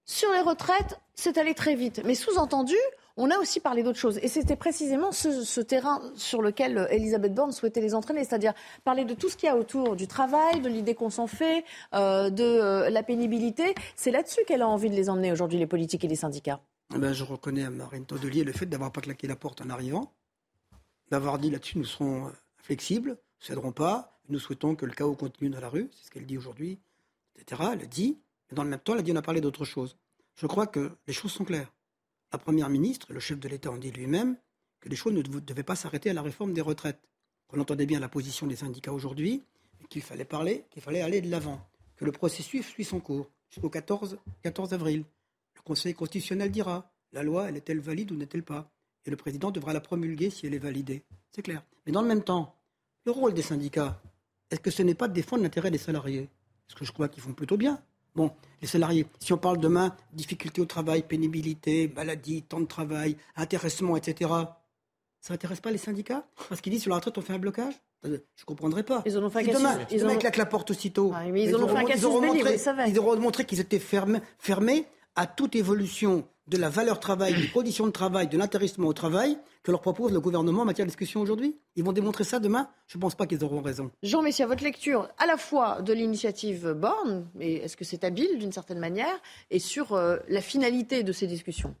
sur les retraites, c'est allé très vite. Mais sous-entendu, on a aussi parlé d'autre chose. Et c'était précisément ce, terrain sur lequel euh, Elisabeth Borne souhaitait les entraîner, c'est-à-dire parler de tout ce qu'il y a autour du travail, de l'idée qu'on s'en fait, euh, de euh, la pénibilité. C'est là-dessus qu'elle a envie de les emmener aujourd'hui, les politiques et les syndicats. Eh ben, je reconnais à Marine Tondelier le fait d'avoir pas claqué la porte en arrivant, d'avoir dit là-dessus nous serons flexibles, nous ne céderons pas, nous souhaitons que le chaos continue dans la rue, c'est ce qu'elle dit aujourd'hui, etc. Elle a dit, mais dans le même temps, elle a dit on a parlé d'autre chose. Je crois que les choses sont claires la Première ministre le chef de l'État ont dit lui-même que les choses ne devaient pas s'arrêter à la réforme des retraites. On entendait bien la position des syndicats aujourd'hui, qu'il fallait parler, qu'il fallait aller de l'avant, que le processus suit son cours jusqu'au 14, 14 avril. Le Conseil constitutionnel dira la loi, elle est-elle valide ou n'est-elle pas? Et le président devra la promulguer si elle est validée. C'est clair. Mais dans le même temps, le rôle des syndicats, est-ce que ce n'est pas de défendre l'intérêt des salariés? Parce que je crois qu'ils font plutôt bien? Bon, les salariés, si on parle demain, difficultés au travail, pénibilité, maladie, temps de travail, intéressement, etc., ça n'intéresse pas les syndicats Parce qu'ils disent sur la retraite, on fait un blocage? Je ne comprendrais pas. Ils en ont fait si demain, ils demain la porte aussitôt. Ah, mais ils, ont fait ils, auront montré, ils auront montré qu'ils étaient fermés, fermés à toute évolution de la valeur travail, des conditions de travail, de l'intéressement au travail que leur propose le gouvernement en matière de discussion aujourd'hui. Ils vont démontrer ça demain. Je ne pense pas qu'ils auront raison. Jean Messia, votre lecture à la fois de l'initiative Borne, mais est-ce que c'est habile d'une certaine manière, et sur euh, la finalité de ces discussions?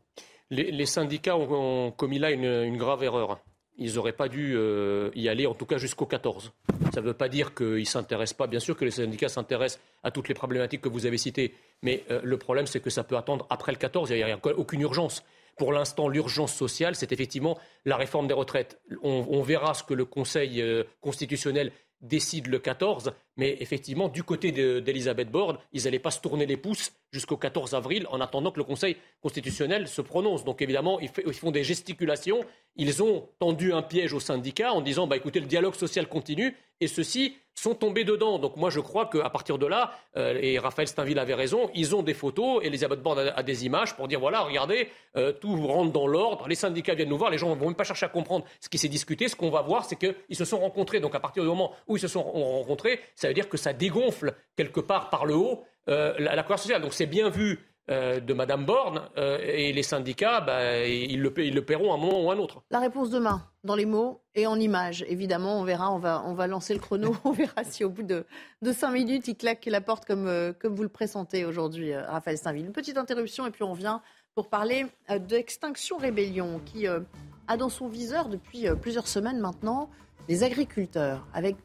Les, syndicats ont, commis là une grave erreur ils n'auraient pas dû euh, y aller, en tout cas jusqu'au 14. Ça ne veut pas dire qu'ils ne s'intéressent pas. Bien sûr que les syndicats s'intéressent à toutes les problématiques que vous avez citées, mais euh, le problème, c'est que ça peut attendre après le 14. Il n'y a, aucune urgence. Pour l'instant, l'urgence sociale, c'est effectivement la réforme des retraites. On, verra ce que le Conseil euh, constitutionnel décide le 14, mais effectivement, du côté d'Elisabeth Borne, ils n'allaient pas se tourner les pouces jusqu'au 14 avril en attendant que le Conseil constitutionnel se prononce. Donc évidemment, ils, font des gesticulations. Ils ont tendu un piège aux syndicats en disant bah, écoutez, le dialogue social continue et ceux-ci sont tombés dedans. Donc moi, je crois qu'à partir de là, euh, et Raphaël Steinville avait raison, ils ont des photos, Elisabeth Borne a, des images pour dire voilà, regardez, euh, tout rentre dans l'ordre, les syndicats viennent nous voir, les gens ne vont même pas chercher à comprendre ce qui s'est discuté. Ce qu'on va voir, c'est qu'ils se sont rencontrés. Donc à partir du moment où ils se sont rencontrés, ça veut dire que ça dégonfle quelque part par le haut euh, la, la sociale. Donc c'est bien vu euh, de Madame Borne euh, et les syndicats, bah, ils, le, ils, le, paieront à un moment ou à un autre. La réponse demain, dans les mots et en images. Évidemment, on verra, on va, on va lancer le chrono, (laughs) on verra si au bout de, de cinq minutes, il claque la porte comme, comme vous le pressentez aujourd'hui, Raphaël Steinville. Une petite interruption et puis on vient pour parler d'Extinction Rébellion qui a dans son viseur depuis plusieurs semaines maintenant les agriculteurs avec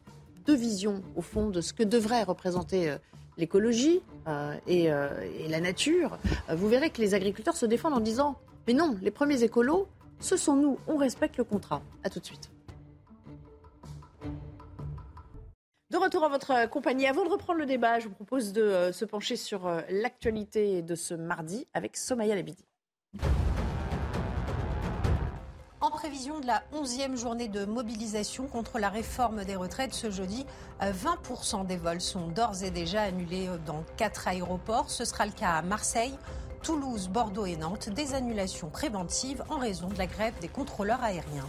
deux visions au fond de ce que devrait représenter l'écologie euh, euh, et, la nature, euh, vous verrez que les agriculteurs se défendent en disant Mais non, les premiers écolos, ce sont nous, on respecte le contrat. A tout de suite. De retour à votre compagnie. Avant de reprendre le débat, je vous propose de se pencher sur l'actualité de ce mardi avec Somaya Labidi. En prévision de la 11e journée de mobilisation contre la réforme des retraites ce jeudi, 20% des vols sont d'ores et déjà annulés dans quatre aéroports. Ce sera le cas à Marseille, Toulouse, Bordeaux et Nantes. Des annulations préventives en raison de la grève des contrôleurs aériens.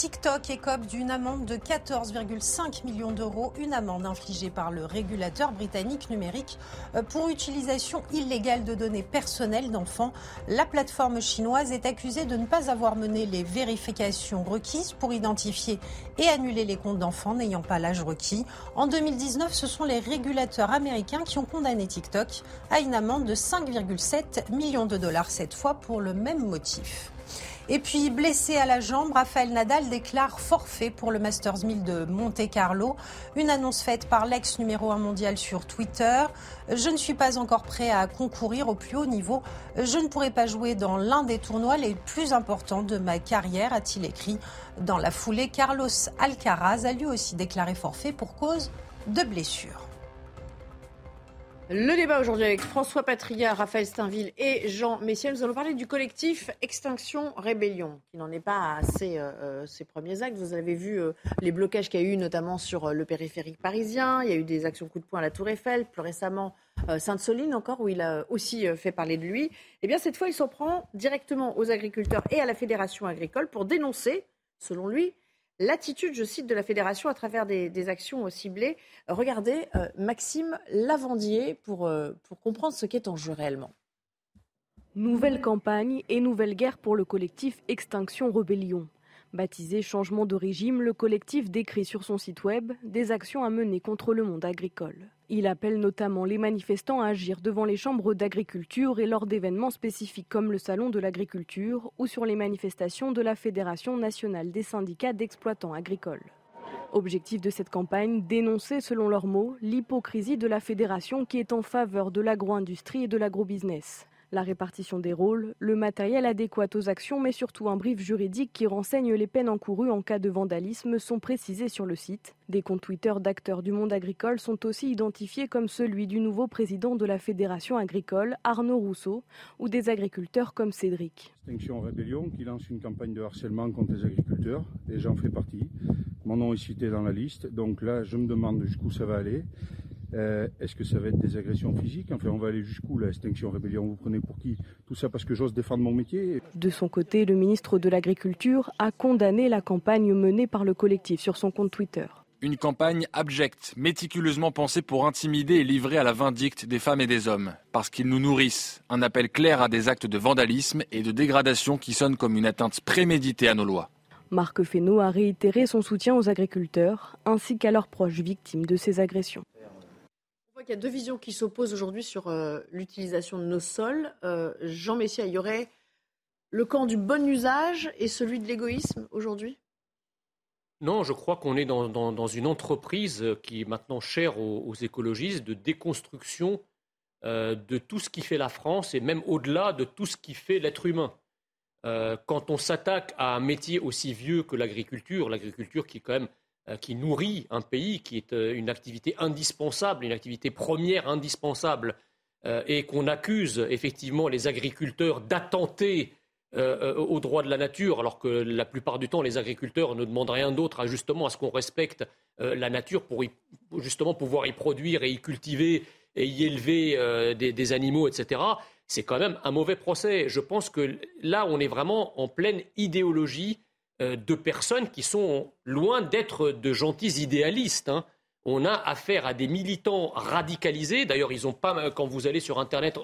TikTok écope d'une amende de 14,5 millions d'euros, une amende infligée par le régulateur britannique numérique euh, pour utilisation illégale de données personnelles d'enfants. La plateforme chinoise est accusée de ne pas avoir mené les vérifications requises pour identifier et annuler les comptes d'enfants n'ayant pas l'âge requis. En 2019, ce sont les régulateurs américains qui ont condamné TikTok à une amende de 5,7 millions de dollars cette fois pour le même motif. Et puis, blessé à la jambe, Raphaël Nadal déclare forfait pour le Masters 1000 de Monte-Carlo. Une annonce faite par l'ex numéro 1 mondial sur Twitter. Je ne suis pas encore prêt à concourir au plus haut niveau. Je ne pourrai pas jouer dans l'un des tournois les plus importants de ma carrière, a-t-il écrit. Dans la foulée, Carlos Alcaraz a lui aussi déclaré forfait pour cause de blessure. Le débat aujourd'hui avec François Patria, Raphaël Steinville et Jean Messier. Nous allons parler du collectif Extinction Rébellion, qui n'en est pas à ses, euh, euh, premiers actes. Vous avez vu euh, les blocages qu'il y a eu, notamment sur le périphérique parisien. Il y a eu des actions coup de poing à la Tour Eiffel, plus récemment Sainte-Soline encore, où il a aussi fait parler de lui. Eh bien, cette fois, il s'en prend directement aux agriculteurs et à la Fédération agricole pour dénoncer, selon lui, l'attitude, je cite, de la fédération à travers des, actions ciblées. Regardez euh, Maxime Lavandier pour, euh, pour comprendre ce qui est en jeu réellement. Nouvelle campagne et nouvelle guerre pour le collectif Extinction Rebellion. Baptisé Changement de régime, le collectif décrit sur son site web des actions à mener contre le monde agricole. Il appelle notamment les manifestants à agir devant les chambres d'agriculture et lors d'événements spécifiques comme le Salon de l'agriculture ou sur les manifestations de la Fédération nationale des syndicats d'exploitants agricoles. Objectif de cette campagne, dénoncer selon leurs mots l'hypocrisie de la fédération qui est en faveur de l'agro-industrie et de l'agro-business la répartition des rôles, le matériel adéquat aux actions, mais surtout un brief juridique qui renseigne les peines encourues en cas de vandalisme sont précisés sur le site. Des comptes Twitter d'acteurs du monde agricole sont aussi identifiés comme celui du nouveau président de la Fédération agricole, Arnaud Rousseau, ou des agriculteurs comme Cédric. Extinction Rébellion qui lance une campagne de harcèlement contre les agriculteurs, et j'en fais partie. Mon nom est cité dans la liste, donc là je me demande jusqu'où ça va aller. Euh, est-ce que ça va être des agressions physiques? Enfin, on va aller jusqu'où la Extinction Rébellion Vous prenez pour qui? Tout ça parce que j'ose défendre mon métier De son côté, le ministre de l'Agriculture a condamné la campagne menée par le collectif sur son compte Twitter. Une campagne abjecte, méticuleusement pensée pour intimider et livrer à la vindicte des femmes et des hommes, parce qu'ils nous nourrissent. Un appel clair à des actes de vandalisme et de dégradation qui sonnent comme une atteinte préméditée à nos lois. Marc Fesneau a réitéré son soutien aux agriculteurs ainsi qu'à leurs proches victimes de ces agressions. Qu'il y a deux visions qui s'opposent aujourd'hui sur euh, l'utilisation de nos sols. Euh, Jean Messia, il y aurait le camp du bon usage et celui de l'égoïsme aujourd'hui? Non, je crois qu'on est dans, une entreprise qui est maintenant chère aux, écologistes de déconstruction euh, de tout ce qui fait la France et même au-delà de tout ce qui fait l'être humain. Euh, quand on s'attaque à un métier aussi vieux que l'agriculture, l'agriculture qui quand même euh, qui nourrit un pays, qui est une activité indispensable, une activité première indispensable, et qu'on accuse effectivement les agriculteurs d'attenter euh, aux droits de la nature, alors que la plupart du temps, les agriculteurs ne demandent rien d'autre à justement à ce qu'on respecte euh, la nature pour justement pouvoir y produire et y cultiver et y élever euh, des, animaux, etc. C'est quand même un mauvais procès. Je pense que là, on est vraiment en pleine idéologie de personnes qui sont loin d'être de gentils idéalistes. Hein on a affaire à des militants radicalisés. D'ailleurs, ils ont pas, quand vous allez sur Internet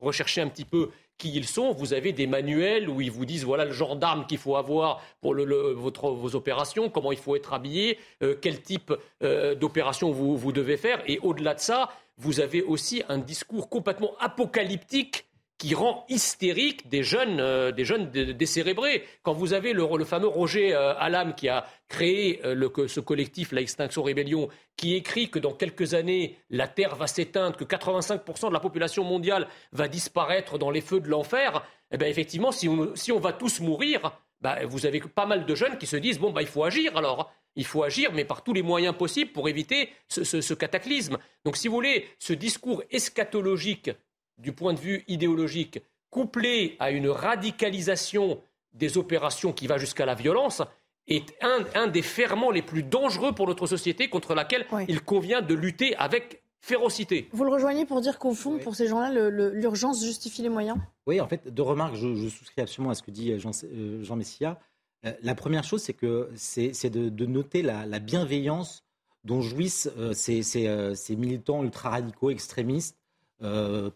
rechercher un petit peu qui ils sont, vous avez des manuels où ils vous disent voilà le genre d'armes qu'il faut avoir pour vos opérations, comment il faut être habillé, euh, quel type euh, d'opération vous, vous devez faire. Et au-delà de ça, vous avez aussi un discours complètement apocalyptique qui rend hystérique des jeunes, euh, des jeunes décérébrés. Quand vous avez le, fameux Roger euh, Alam qui a créé euh, ce collectif, la Extinction Rébellion, qui écrit que dans quelques années, la Terre va s'éteindre, que 85% de la population mondiale va disparaître dans les feux de l'enfer, eh bien effectivement, si on, va tous mourir, bah, vous avez pas mal de jeunes qui se disent, bon, bah, il faut agir alors. Il faut agir, mais par tous les moyens possibles pour éviter ce cataclysme. Donc, si vous voulez, ce discours eschatologique du point de vue idéologique, couplé à une radicalisation des opérations qui va jusqu'à la violence, est un, des ferments les plus dangereux pour notre société contre laquelle il convient de lutter avec férocité. Vous le rejoignez pour dire qu'au fond, pour ces gens-là, l'urgence justifie les moyens? Oui, en fait, deux remarques. Je, souscris absolument à ce que dit Jean, euh, Jean Messia. Euh, la première chose, c'est que c'est de, noter la, bienveillance dont jouissent euh, ces, ces, militants ultra-radicaux, extrémistes, euh,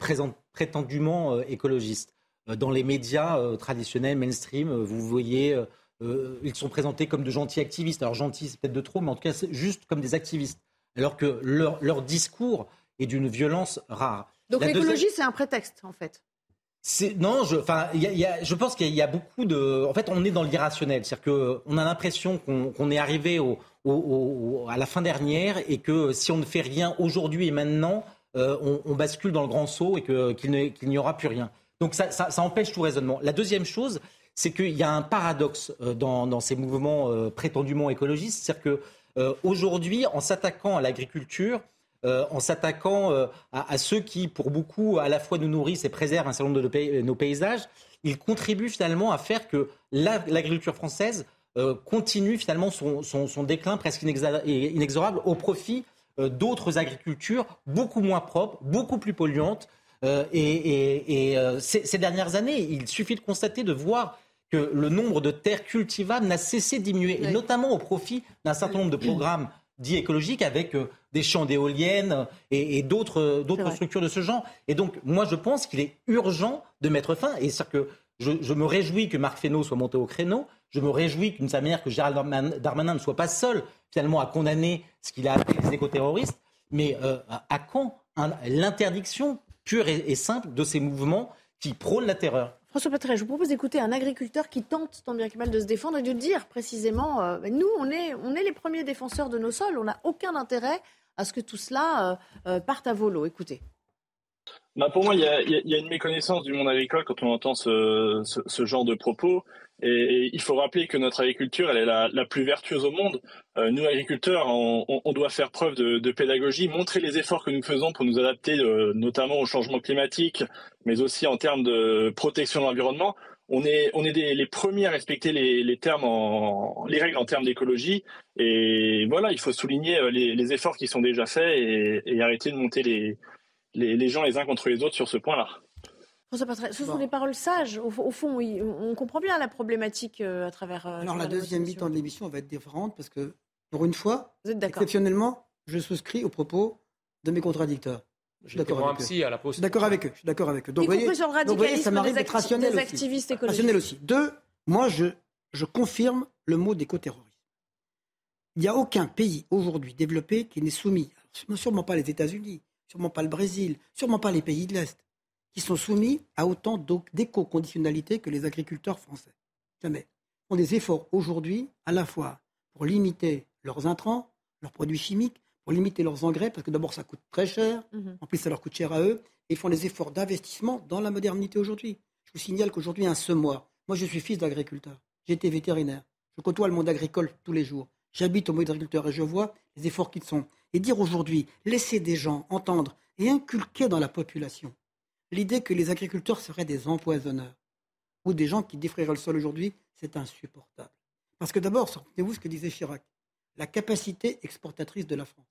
prétendument euh, écologistes. Euh, dans les médias traditionnels, mainstream, vous voyez, ils sont présentés comme de gentils activistes. Alors gentils, c'est peut-être de trop, mais en tout cas, juste comme des activistes. Alors que leur, discours est d'une violence rare. Donc l'écologie, c'est un prétexte, en fait. Non, je, enfin, je pense qu'il y, a beaucoup de. En fait, on est dans l'irrationnel, c'est-à-dire qu'on a l'impression qu'on est arrivé à la fin dernière et que si on ne fait rien aujourd'hui et maintenant, euh, on, bascule dans le grand saut et qu'il n'y aura plus rien. Donc ça, empêche tout raisonnement. La deuxième chose, c'est qu'il y a un paradoxe euh, dans, ces mouvements euh, prétendument écologistes, c'est-à-dire que aujourd'hui, en s'attaquant à l'agriculture, en s'attaquant à, ceux qui, pour beaucoup, à la fois nous nourrissent et préservent un certain nombre de nos paysages, ils contribuent finalement à faire que l'agriculture française continue finalement son, déclin presque inexorable au profit d'autres agricultures beaucoup moins propres, beaucoup plus polluantes. Euh, et, euh, ces, dernières années, il suffit de constater, de voir que le nombre de terres cultivables n'a cessé de diminuer, et notamment au profit d'un certain nombre de programmes dits écologiques avec des champs d'éoliennes et, d'autres structures de ce genre. Et donc, moi, je pense qu'il est urgent de mettre fin. Et c'est que je, je, me réjouis que Marc Fesneau soit monté au créneau. Je me réjouis d'une certaine manière que Gérald Darmanin ne soit pas seul finalement à condamner ce qu'il a appelé les écoterroristes. Mais euh, à quand l'interdiction pure et, simple de ces mouvements qui prônent la terreur? François Patret, je vous propose d'écouter un agriculteur qui tente tant bien que mal de se défendre et de dire précisément euh, nous, on est, on est les premiers défenseurs de nos sols, on n'a aucun intérêt à ce que tout cela euh, parte à volo. Écoutez. bah pour moi, il y, a, il y, a, une méconnaissance du monde agricole quand on entend ce, ce, ce genre de propos. Et, il faut rappeler que notre agriculture, elle est la, plus vertueuse au monde. Euh, nous, agriculteurs, on, on, doit faire preuve de, de, pédagogie, montrer les efforts que nous faisons pour nous adapter, euh, notamment au changement climatique, mais aussi en termes de protection de l'environnement. On est, on est des, les premiers à respecter les, les, termes en, les règles en termes d'écologie. Et voilà, il faut souligner euh, les, les, efforts qui sont déjà faits et, et arrêter de monter les, les, gens les uns contre les autres sur ce point-là. Ce sont des paroles sages. Au, fond, on comprend bien la problématique euh, à travers. Euh, Alors, la deuxième mi-temps de l'émission va être différente parce que, pour une fois, exceptionnellement, je souscris aux propos de mes contradicteurs. Je suis d'accord avec, eux. À la d'accord avec eux. Je suis d'accord avec eux. Donc, voyez, donc, voyez, ça m'arrive d'être rationnel activistes. Rationnel aussi. Deux, moi, je, je confirme le mot d'éco-terrorisme. Il n'y a aucun pays aujourd'hui développé qui n'est soumis, sûrement pas les États-Unis, sûrement pas le Brésil, sûrement pas les pays de l'Est, qui sont soumis à autant d'éco-conditionnalités que les agriculteurs français. Jamais. Ils font des efforts aujourd'hui, à la fois pour limiter leurs intrants, leurs produits chimiques, pour limiter leurs engrais, parce que d'abord ça coûte très cher, mhm. en plus ça leur coûte cher à eux, et ils font des efforts d'investissement dans la modernité aujourd'hui. Je vous signale qu'aujourd'hui, un semoir, moi je suis fils d'agriculteur, été vétérinaire, je côtoie le monde agricole tous les jours, j'habite au monde agriculteur et je vois les efforts qu'ils sont et dire aujourd'hui, laisser des gens entendre et inculquer dans la population l'idée que les agriculteurs seraient des empoisonneurs ou des gens qui défraieraient le sol aujourd'hui, c'est insupportable. Parce que d'abord, souvenez-vous ce que disait Chirac, la capacité exportatrice de la France.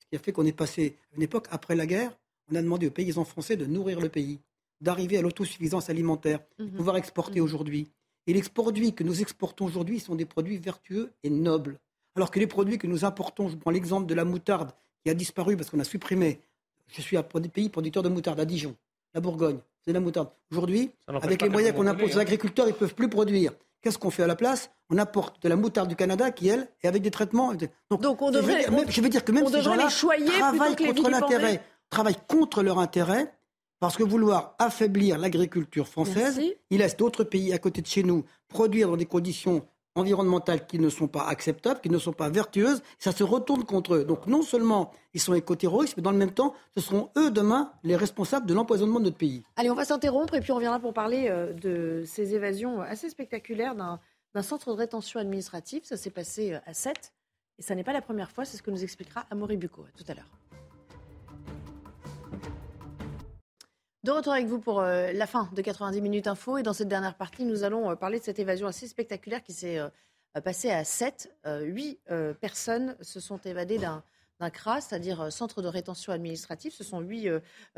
Ce qui a fait qu'on est passé à une époque après la guerre, on a demandé aux paysans français de nourrir le pays, d'arriver à l'autosuffisance alimentaire, de mhm. pouvoir exporter mhm. aujourd'hui. Et les produits que nous exportons aujourd'hui sont des produits vertueux et nobles. Alors que les produits que nous importons, je prends l'exemple de la moutarde qui a disparu parce qu'on a supprimé. Je suis un pays producteur de moutarde à Dijon, la Bourgogne, c'est de la moutarde. Aujourd'hui, avec les moyens qu'on impose aux hein. agriculteurs, ils ne peuvent plus produire. Qu'est-ce qu'on fait à la place? On apporte de la moutarde du Canada qui, elle, est avec des traitements. Donc, on devrait, je, veux dire, que même ces gens-là travaillent contre l'intérêt, travaillent contre leur intérêt, parce que vouloir affaiblir l'agriculture française, il laisse d'autres pays à côté de chez nous produire dans des conditions environnementales qui ne sont pas acceptables, qui ne sont pas vertueuses, ça se retourne contre eux. Donc non seulement ils sont éco-terroristes, mais dans le même temps, ce seront eux demain les responsables de l'empoisonnement de notre pays. Allez, on va s'interrompre et puis on reviendra pour parler euh, de ces évasions assez spectaculaires d'un centre de rétention administrative. Ça s'est passé euh, à 7 et ça n'est pas la première fois, c'est ce que nous expliquera Amaury Bucco. tout à l'heure. De retour avec vous pour euh, la fin de 90 minutes info. Et dans cette dernière partie, nous allons euh, parler de cette évasion assez spectaculaire qui s'est euh, passée à 7. 8 personnes se sont évadées d'un d'un CRA, c'est-à-dire centre de rétention administrative. Ce sont huit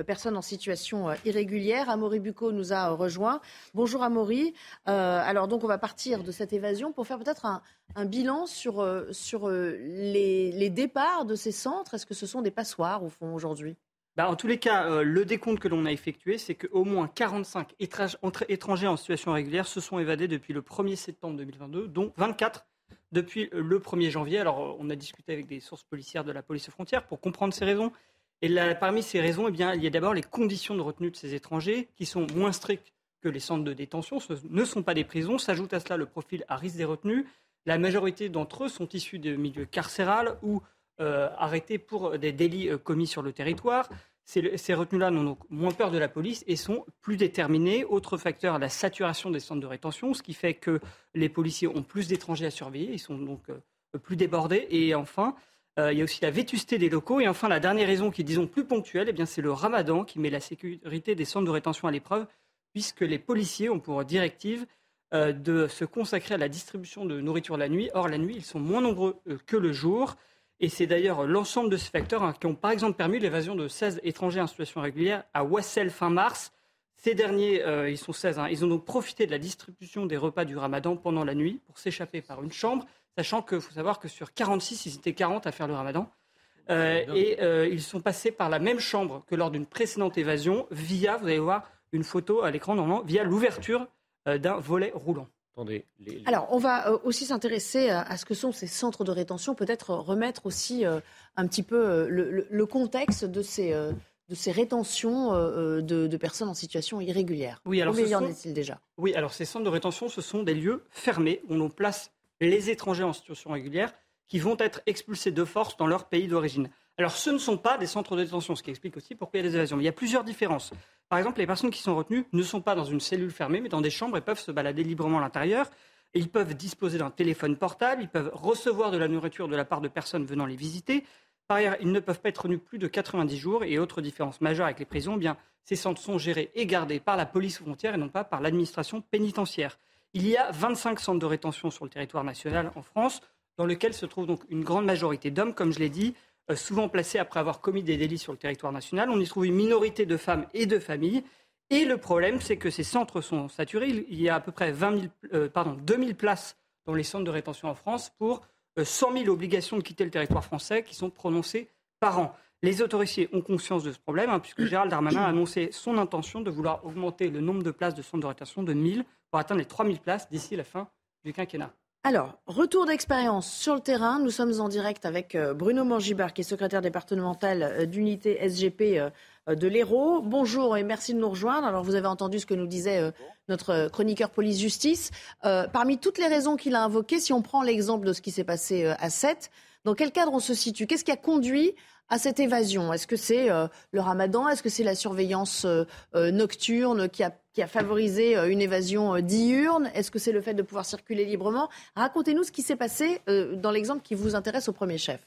personnes en situation irrégulière. Amaury Bucco nous a rejoint. Bonjour Amaury. alors donc on va partir de cette évasion pour faire peut-être un, bilan sur, sur les, les départs de ces centres. Est-ce que ce sont des passoires au fond aujourd'hui? Bah, en tous les cas, euh, le décompte que l'on a effectué, c'est qu'au moins 45 étrangers en situation régulière se sont évadés depuis le 1er septembre 2022, dont 24 depuis le 1er janvier. Alors, euh, on a discuté avec des sources policières de la police aux frontières pour comprendre ces raisons. Et parmi ces raisons, eh bien, il y a d'abord les conditions de retenue de ces étrangers qui sont moins strictes que les centres de détention. Ce ne sont pas des prisons. S'ajoute à cela le profil à risque des retenus. La majorité d'entre eux sont issus de milieux carcérales ou euh, arrêtés pour des délits euh, commis sur le territoire. Ces, retenus-là n'ont donc moins peur de la police et sont plus déterminés. Autre facteur, la saturation des centres de rétention, ce qui fait que les policiers ont plus d'étrangers à surveiller, ils sont donc euh, plus débordés. Et enfin, il y a aussi la vétusté des locaux. Et enfin, la dernière raison qui est, disons, plus ponctuelle, eh c'est le ramadan qui met la sécurité des centres de rétention à l'épreuve, puisque les policiers ont pour directive de se consacrer à la distribution de nourriture la nuit. Or, la nuit, ils sont moins nombreux que le jour. Et c'est d'ailleurs l'ensemble de ces facteurs hein, qui ont par exemple permis l'évasion de 16 étrangers en situation régulière à Wassel fin mars. Ces derniers, euh, ils sont 16, hein, ils ont donc profité de la distribution des repas du ramadan pendant la nuit pour s'échapper par une chambre, sachant qu'il faut savoir que sur 46, ils étaient 40 à faire le ramadan. Euh, et euh, ils sont passés par la même chambre que lors d'une précédente évasion, via, vous allez voir une photo à l'écran normalement, via l'ouverture d'un volet roulant. Alors, on va euh, aussi s'intéresser à, ce que sont ces centres de rétention, peut-être remettre aussi euh, un petit peu euh, le, contexte de ces, de ces rétentions de, personnes en situation irrégulière. Oui, alors Combien y en est-il déjà? Oui, alors ces centres de rétention, ce sont des lieux fermés où l'on place les étrangers en situation régulière qui vont être expulsés de force dans leur pays d'origine. Alors ce ne sont pas des centres de détention, ce qui explique aussi pourquoi il y a des évasions. Mais il y a plusieurs différences. Par exemple, les personnes qui sont retenues ne sont pas dans une cellule fermée, mais dans des chambres et peuvent se balader librement à l'intérieur. Ils peuvent disposer d'un téléphone portable, ils peuvent recevoir de la nourriture de la part de personnes venant les visiter. Par ailleurs, ils ne peuvent pas être retenus plus de 90 jours. Et autre différence majeure avec les prisons, eh bien, ces centres sont gérés et gardés par la police frontière et non pas par l'administration pénitentiaire. Il y a 25 centres de rétention sur le territoire national en France, dans lesquels se trouve donc une grande majorité d'hommes, comme je l'ai dit, souvent placés après avoir commis des délits sur le territoire national. On y trouve une minorité de femmes et de familles. Et le problème, c'est que ces centres sont saturés. Il y a à peu près 20 000, euh, pardon, 2000 places dans les centres de rétention en France pour 100 000 obligations de quitter le territoire français qui sont prononcées par an. Les autorités ont conscience de ce problème, hein, puisque Gérald Darmanin a annoncé son intention de vouloir augmenter le nombre de places de centres de rétention de 1000 pour atteindre les 3000 places d'ici la fin du quinquennat. Alors, retour d'expérience sur le terrain. Nous sommes en direct avec euh, Bruno Mangibard, qui est secrétaire départemental euh, d'unité SGP euh, de l'Hérault. Bonjour et merci de nous rejoindre. Alors, vous avez entendu ce que nous disait notre chroniqueur police-justice. parmi toutes les raisons qu'il a invoquées, si on prend l'exemple de ce qui s'est passé à Sète, dans quel cadre on se situe? Qu'est-ce qui a conduit à cette évasion. Est-ce que c'est le ramadan? Est-ce que c'est la surveillance nocturne qui a qui a favorisé euh, une évasion euh, diurne? Est-ce que c'est le fait de pouvoir circuler librement? Racontez-nous ce qui s'est passé euh, dans l'exemple qui vous intéresse au premier chef.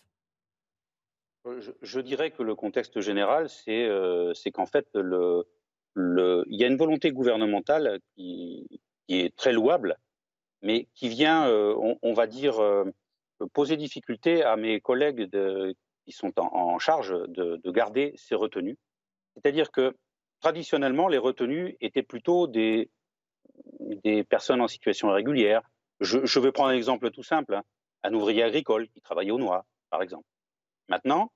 Je, dirais que le contexte général, c'est qu'en fait, il y a une volonté gouvernementale qui, est très louable, mais qui vient, on, va dire, poser difficulté à mes collègues de, qui sont en, charge de, de garder ces retenues. C'est-à-dire que traditionnellement, les retenus étaient plutôt des, personnes en situation irrégulière. Je, vais prendre un exemple tout simple, hein. un ouvrier agricole qui travaillait au noir, par exemple. Maintenant,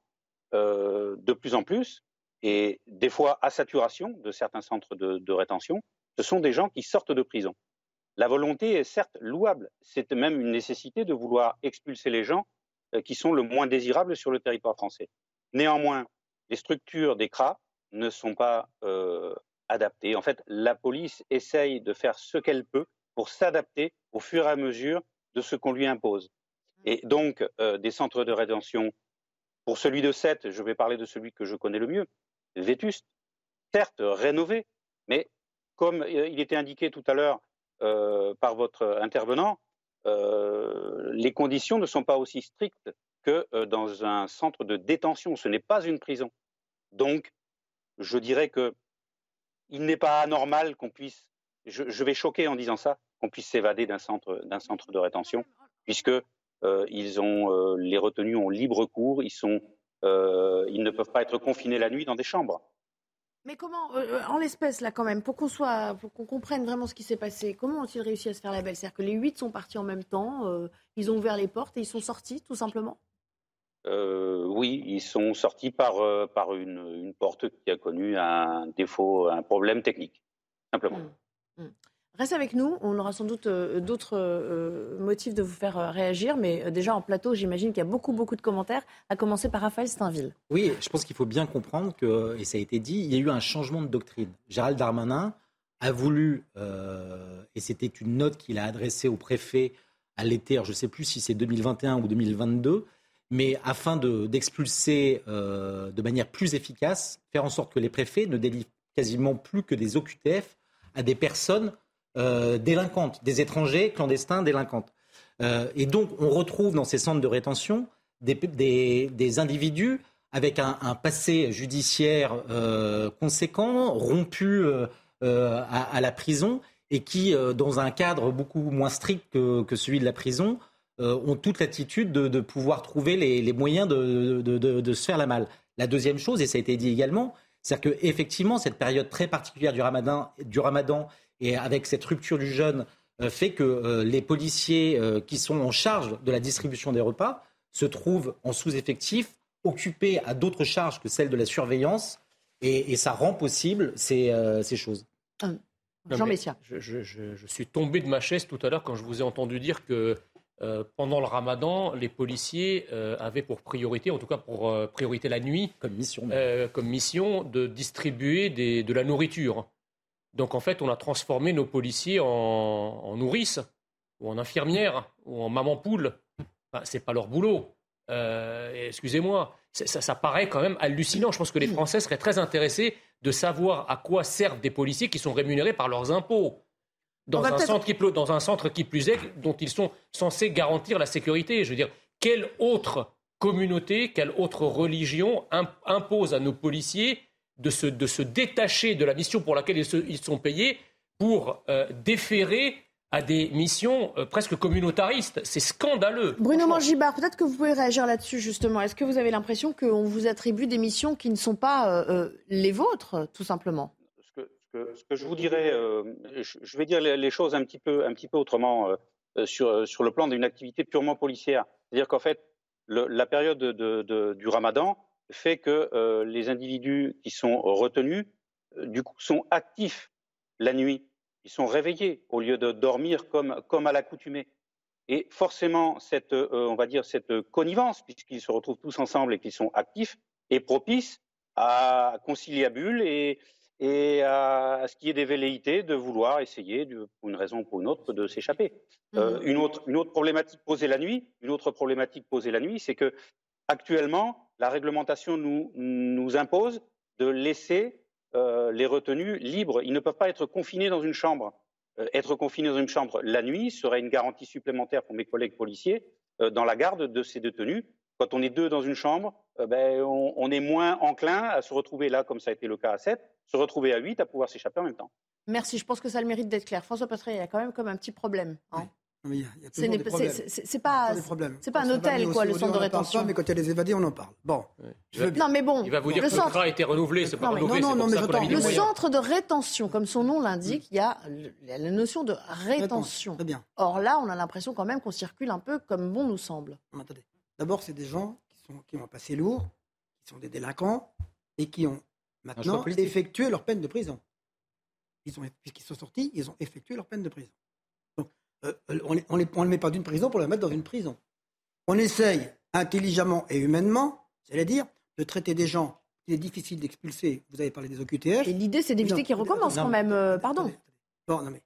euh, de plus en plus, et des fois à saturation de certains centres de, rétention, ce sont des gens qui sortent de prison. La volonté est certes louable, c'est même une nécessité de vouloir expulser les gens qui sont le moins désirables sur le territoire français. Néanmoins, les structures des CRA ne sont pas euh, adaptés. En fait, la police essaye de faire ce qu'elle peut pour s'adapter au fur et à mesure de ce qu'on lui impose. Et donc, euh, des centres de rétention, pour celui de 7, je vais parler de celui que je connais le mieux, vétuste, certes rénové, mais comme euh, il était indiqué tout à l'heure par votre intervenant, les conditions ne sont pas aussi strictes que dans un centre de détention. Ce n'est pas une prison. Donc, je dirais que il n'est pas anormal qu'on puisse, je, vais choquer en disant ça, qu'on puisse s'évader d'un centre, d'un centre de rétention, puisque euh, ils ont, euh, les retenus ont libre cours, ils, sont, euh, ils ne peuvent pas être confinés la nuit dans des chambres. Mais comment, en l'espèce là quand même, pour qu'on soit, pour qu'on comprenne vraiment ce qui s'est passé, comment ont-ils réussi à se faire la belle? C'est-à-dire que les huit sont partis en même temps, ils ont ouvert les portes et ils sont sortis tout simplement? Euh, oui, ils sont sortis par, euh, par une, porte qui a connu un défaut, un problème technique, simplement. Mmh, mmh. Reste avec nous, on aura sans doute euh, d'autres motifs de vous faire réagir, mais déjà en plateau, j'imagine qu'il y a beaucoup, beaucoup de commentaires, à commencer par Raphaël Steinville. Oui, je pense qu'il faut bien comprendre que, et ça a été dit, il y a eu un changement de doctrine. Gérald Darmanin a voulu, et c'était une note qu'il a adressée au préfet à l'été, je ne sais plus si c'est 2021 ou 2022, mais afin d'expulser euh, de, manière plus efficace, faire en sorte que les préfets ne délivrent quasiment plus que des OQTF à des personnes euh, délinquantes, des étrangers clandestins délinquantes. Euh, et donc, on retrouve dans ces centres de rétention des, individus avec un, passé judiciaire conséquent, rompu à, la prison, et qui, dans un cadre beaucoup moins strict que celui de la prison, euh, ont toute l'attitude de, pouvoir trouver les, moyens de, se faire la malle. La deuxième chose, et ça a été dit également, c'est qu'effectivement, cette période très particulière du ramadan et avec cette rupture du jeûne euh, fait que euh, les policiers qui sont en charge de la distribution des repas se trouvent en sous-effectif, occupés à d'autres charges que celles de la surveillance, et, ça rend possible ces, choses. Jean Messia. Je, je, suis tombé de ma chaise tout à l'heure quand je vous ai entendu dire que euh, pendant le ramadan, les policiers euh, avaient pour priorité, en tout cas pour euh, priorité la nuit, comme mission, comme mission de distribuer de la nourriture. Donc en fait, on a transformé nos policiers en, nourrices, ou en infirmières, ou en maman poule. Enfin, c'est pas leur boulot. excusez-moi, ça, ça, paraît quand même hallucinant. Je pense que les Français seraient très intéressés de savoir à quoi servent des policiers qui sont rémunérés par leurs impôts. Dans un, centre qui, dans un centre qui plus est, dont ils sont censés garantir la sécurité. Je veux dire, quelle autre communauté, quelle autre religion impose à nos policiers de se, de se détacher de la mission pour laquelle ils, sont payés pour euh, déférer à des missions euh, presque communautaristes. C'est scandaleux. Bruno Mangibard, peut-être que vous pouvez réagir là-dessus justement. Est-ce que vous avez l'impression qu'on vous attribue des missions qui ne sont pas euh, les vôtres, tout simplement? Ce que, ce, que, je vous dirais, je vais dire les, choses un petit peu, un petit peu autrement sur, sur le plan d'une activité purement policière. C'est-à-dire qu'en fait, la période de, du ramadan fait que euh, les individus qui sont retenus, euh, du coup, sont actifs la nuit. Ils sont réveillés au lieu de dormir comme, comme à l'accoutumée. Et forcément, cette, euh, on va dire, cette connivence, puisqu'ils se retrouvent tous ensemble et qu'ils sont actifs, est propice à conciliabule et, et à, ce qu'il y ait des velléités de vouloir essayer, pour une raison ou pour une autre, de s'échapper. Euh, mmh. une, autre, une autre problématique posée la nuit, une autre problématique posée la nuit, c'est que actuellement, la réglementation nous, nous impose de laisser euh, les retenus libres. Ils ne peuvent pas être confinés dans une chambre. Euh, être confinés dans une chambre la nuit serait une garantie supplémentaire pour mes collègues policiers dans la garde de ces détenus. Quand on est deux dans une chambre, ben, on, on, est moins enclin à se retrouver là, comme ça a été le cas à 7, se retrouver à 8 à pouvoir s'échapper en même temps. Merci, je pense que ça a le mérite d'être clair. François Patry, il y a quand même comme un petit problème. Hein. C'est pas, c'est pas un hôtel, quoi, le centre de rétention. mais quand il y a des évadés, on en parle. Bon. Non, mais bon. Il va vous dire que le CRA a été renouvelé, c'est pas renouvelé. Non, non, mais Le centre de rétention, comme son nom l'indique, il y a la notion de rétention. Très bien. Or là, on a l'impression quand même qu'on circule un peu comme bon nous semble. Attendez. D'abord, c'est des gens qui, sont, qui ont un passé lourd, qui sont des délinquants et qui ont maintenant effectué leur peine de prison. Ils ont, puisqu'ils sont sortis, ils ont effectué leur peine de prison. Euh, euh, on ne les met pas d'une prison pour les mettre dans une prison. On essaye intelligemment et humainement, c'est-à-dire de traiter des gens qu'il est difficile d'expulser. Vous avez parlé des OQTF. Et l'idée, c'est d'éviter qu'ils recommencent quand même. Euh, pardon. Bon, non, mais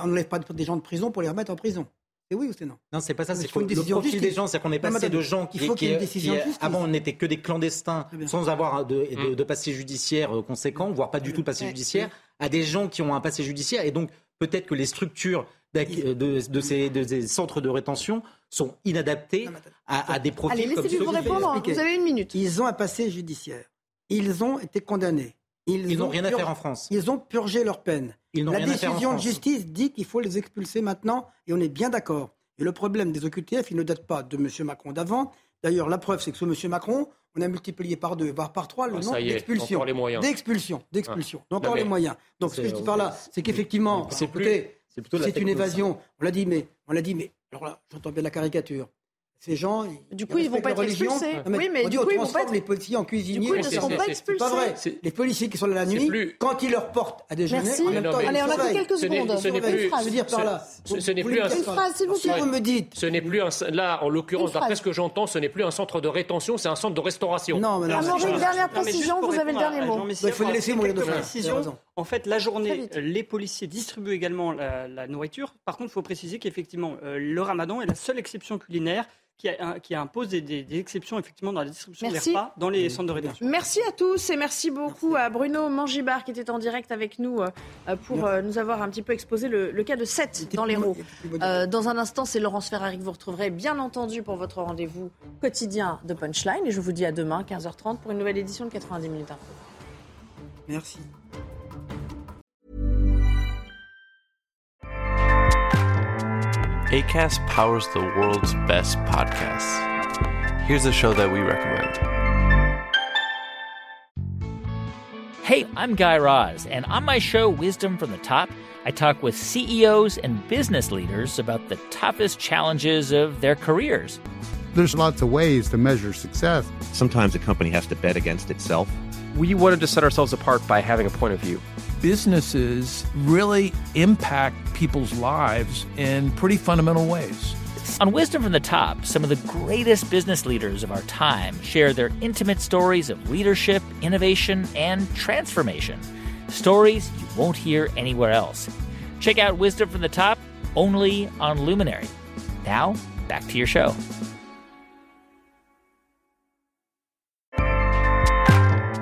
on n'enlève pas des gens de prison pour les remettre en prison. C'est oui ou c'est non? Non, c'est pas ça. C'est le profil des gens, c'est qu'on est passé de gens qui, il une décision avant on n'était que des clandestins sans avoir de, de, de, passé judiciaire conséquent, voire pas du tout de passé judiciaire, à des gens qui ont un passé judiciaire et donc peut-être que les structures de, de, ces, centres de rétention sont inadaptées à, des profils Allez, comme ceux vous répondre. Vous avez une minute. Ils ont un passé judiciaire. Ils ont été condamnés. Ils n'ont rien à faire en France. Ils ont purgé leur peine. La décision de justice dit qu'il faut les expulser maintenant et on est bien d'accord. Et le problème des OQTF, il ne date pas de M. Macron d'avant. D'ailleurs, la preuve, c'est que sous M. Macron, on a multiplié par deux, voire par trois le ah, nombre d'expulsions. D'expulsions, d'expulsions. Ah. Encore les moyens. Donc, ce que je dis par là, c'est qu'effectivement, c'est une évasion. On l'a dit, mais on l'a dit, mais alors là, j'entends bien la caricature. Ces gens, du coup, ils vont pas être expulsés. oui, mais du coup, ils vont pas être... les policiers en cuisiniers. Du coup, ils ne seront pas expulsés. C'est pas vrai. Les policiers qui sont là la nuit, quand ils leur portent à déjeuner, Merci. en même temps, Allez, on a que quelques secondes. Ce n'est plus. Je veux dire par là. Ce n'est plus un. phrase, s'il vous plaît. Vous me dites. Ce n'est plus un. Là, en l'occurrence, d'après ce que j'entends, ce n'est plus un centre de rétention, c'est un centre de restauration. Non, mais non. une dernière précision. Vous avez le dernier mot. Il faut laisser mourir de précision. En fait, la journée, les policiers distribuent également la nourriture. Par contre, il faut préciser qu'effectivement, euh, le ramadan est la seule exception culinaire qui, impose des, exceptions effectivement dans la distribution des repas dans les centres de rétention. Merci à tous et merci beaucoup à Bruno Mangibard qui était en direct avec nous euh, pour euh, nous avoir un petit peu exposé le, cas de 7 dans les roues. Euh, dans un instant, c'est Laurence Ferrari que vous retrouverez bien entendu pour votre rendez-vous quotidien de Punchline et je vous dis à demain 15h30 pour une nouvelle édition de 90 minutes info. Merci. ACAST powers the world's best podcasts. Here's a show that we recommend. Hey, I'm Guy Raz, and on my show, Wisdom from the Top, I talk with CEOs and business leaders about the toughest challenges of their careers. There's lots of ways to measure success. Sometimes a company has to bet against itself. We wanted to set ourselves apart by having a point of view businesses really impact people's lives in pretty fundamental ways. On Wisdom from the Top, some of the greatest business leaders of our time share their intimate stories of leadership, innovation, and transformation. Stories you won't hear anywhere else. Check out Wisdom from the Top only on Luminary. Now, back to your show.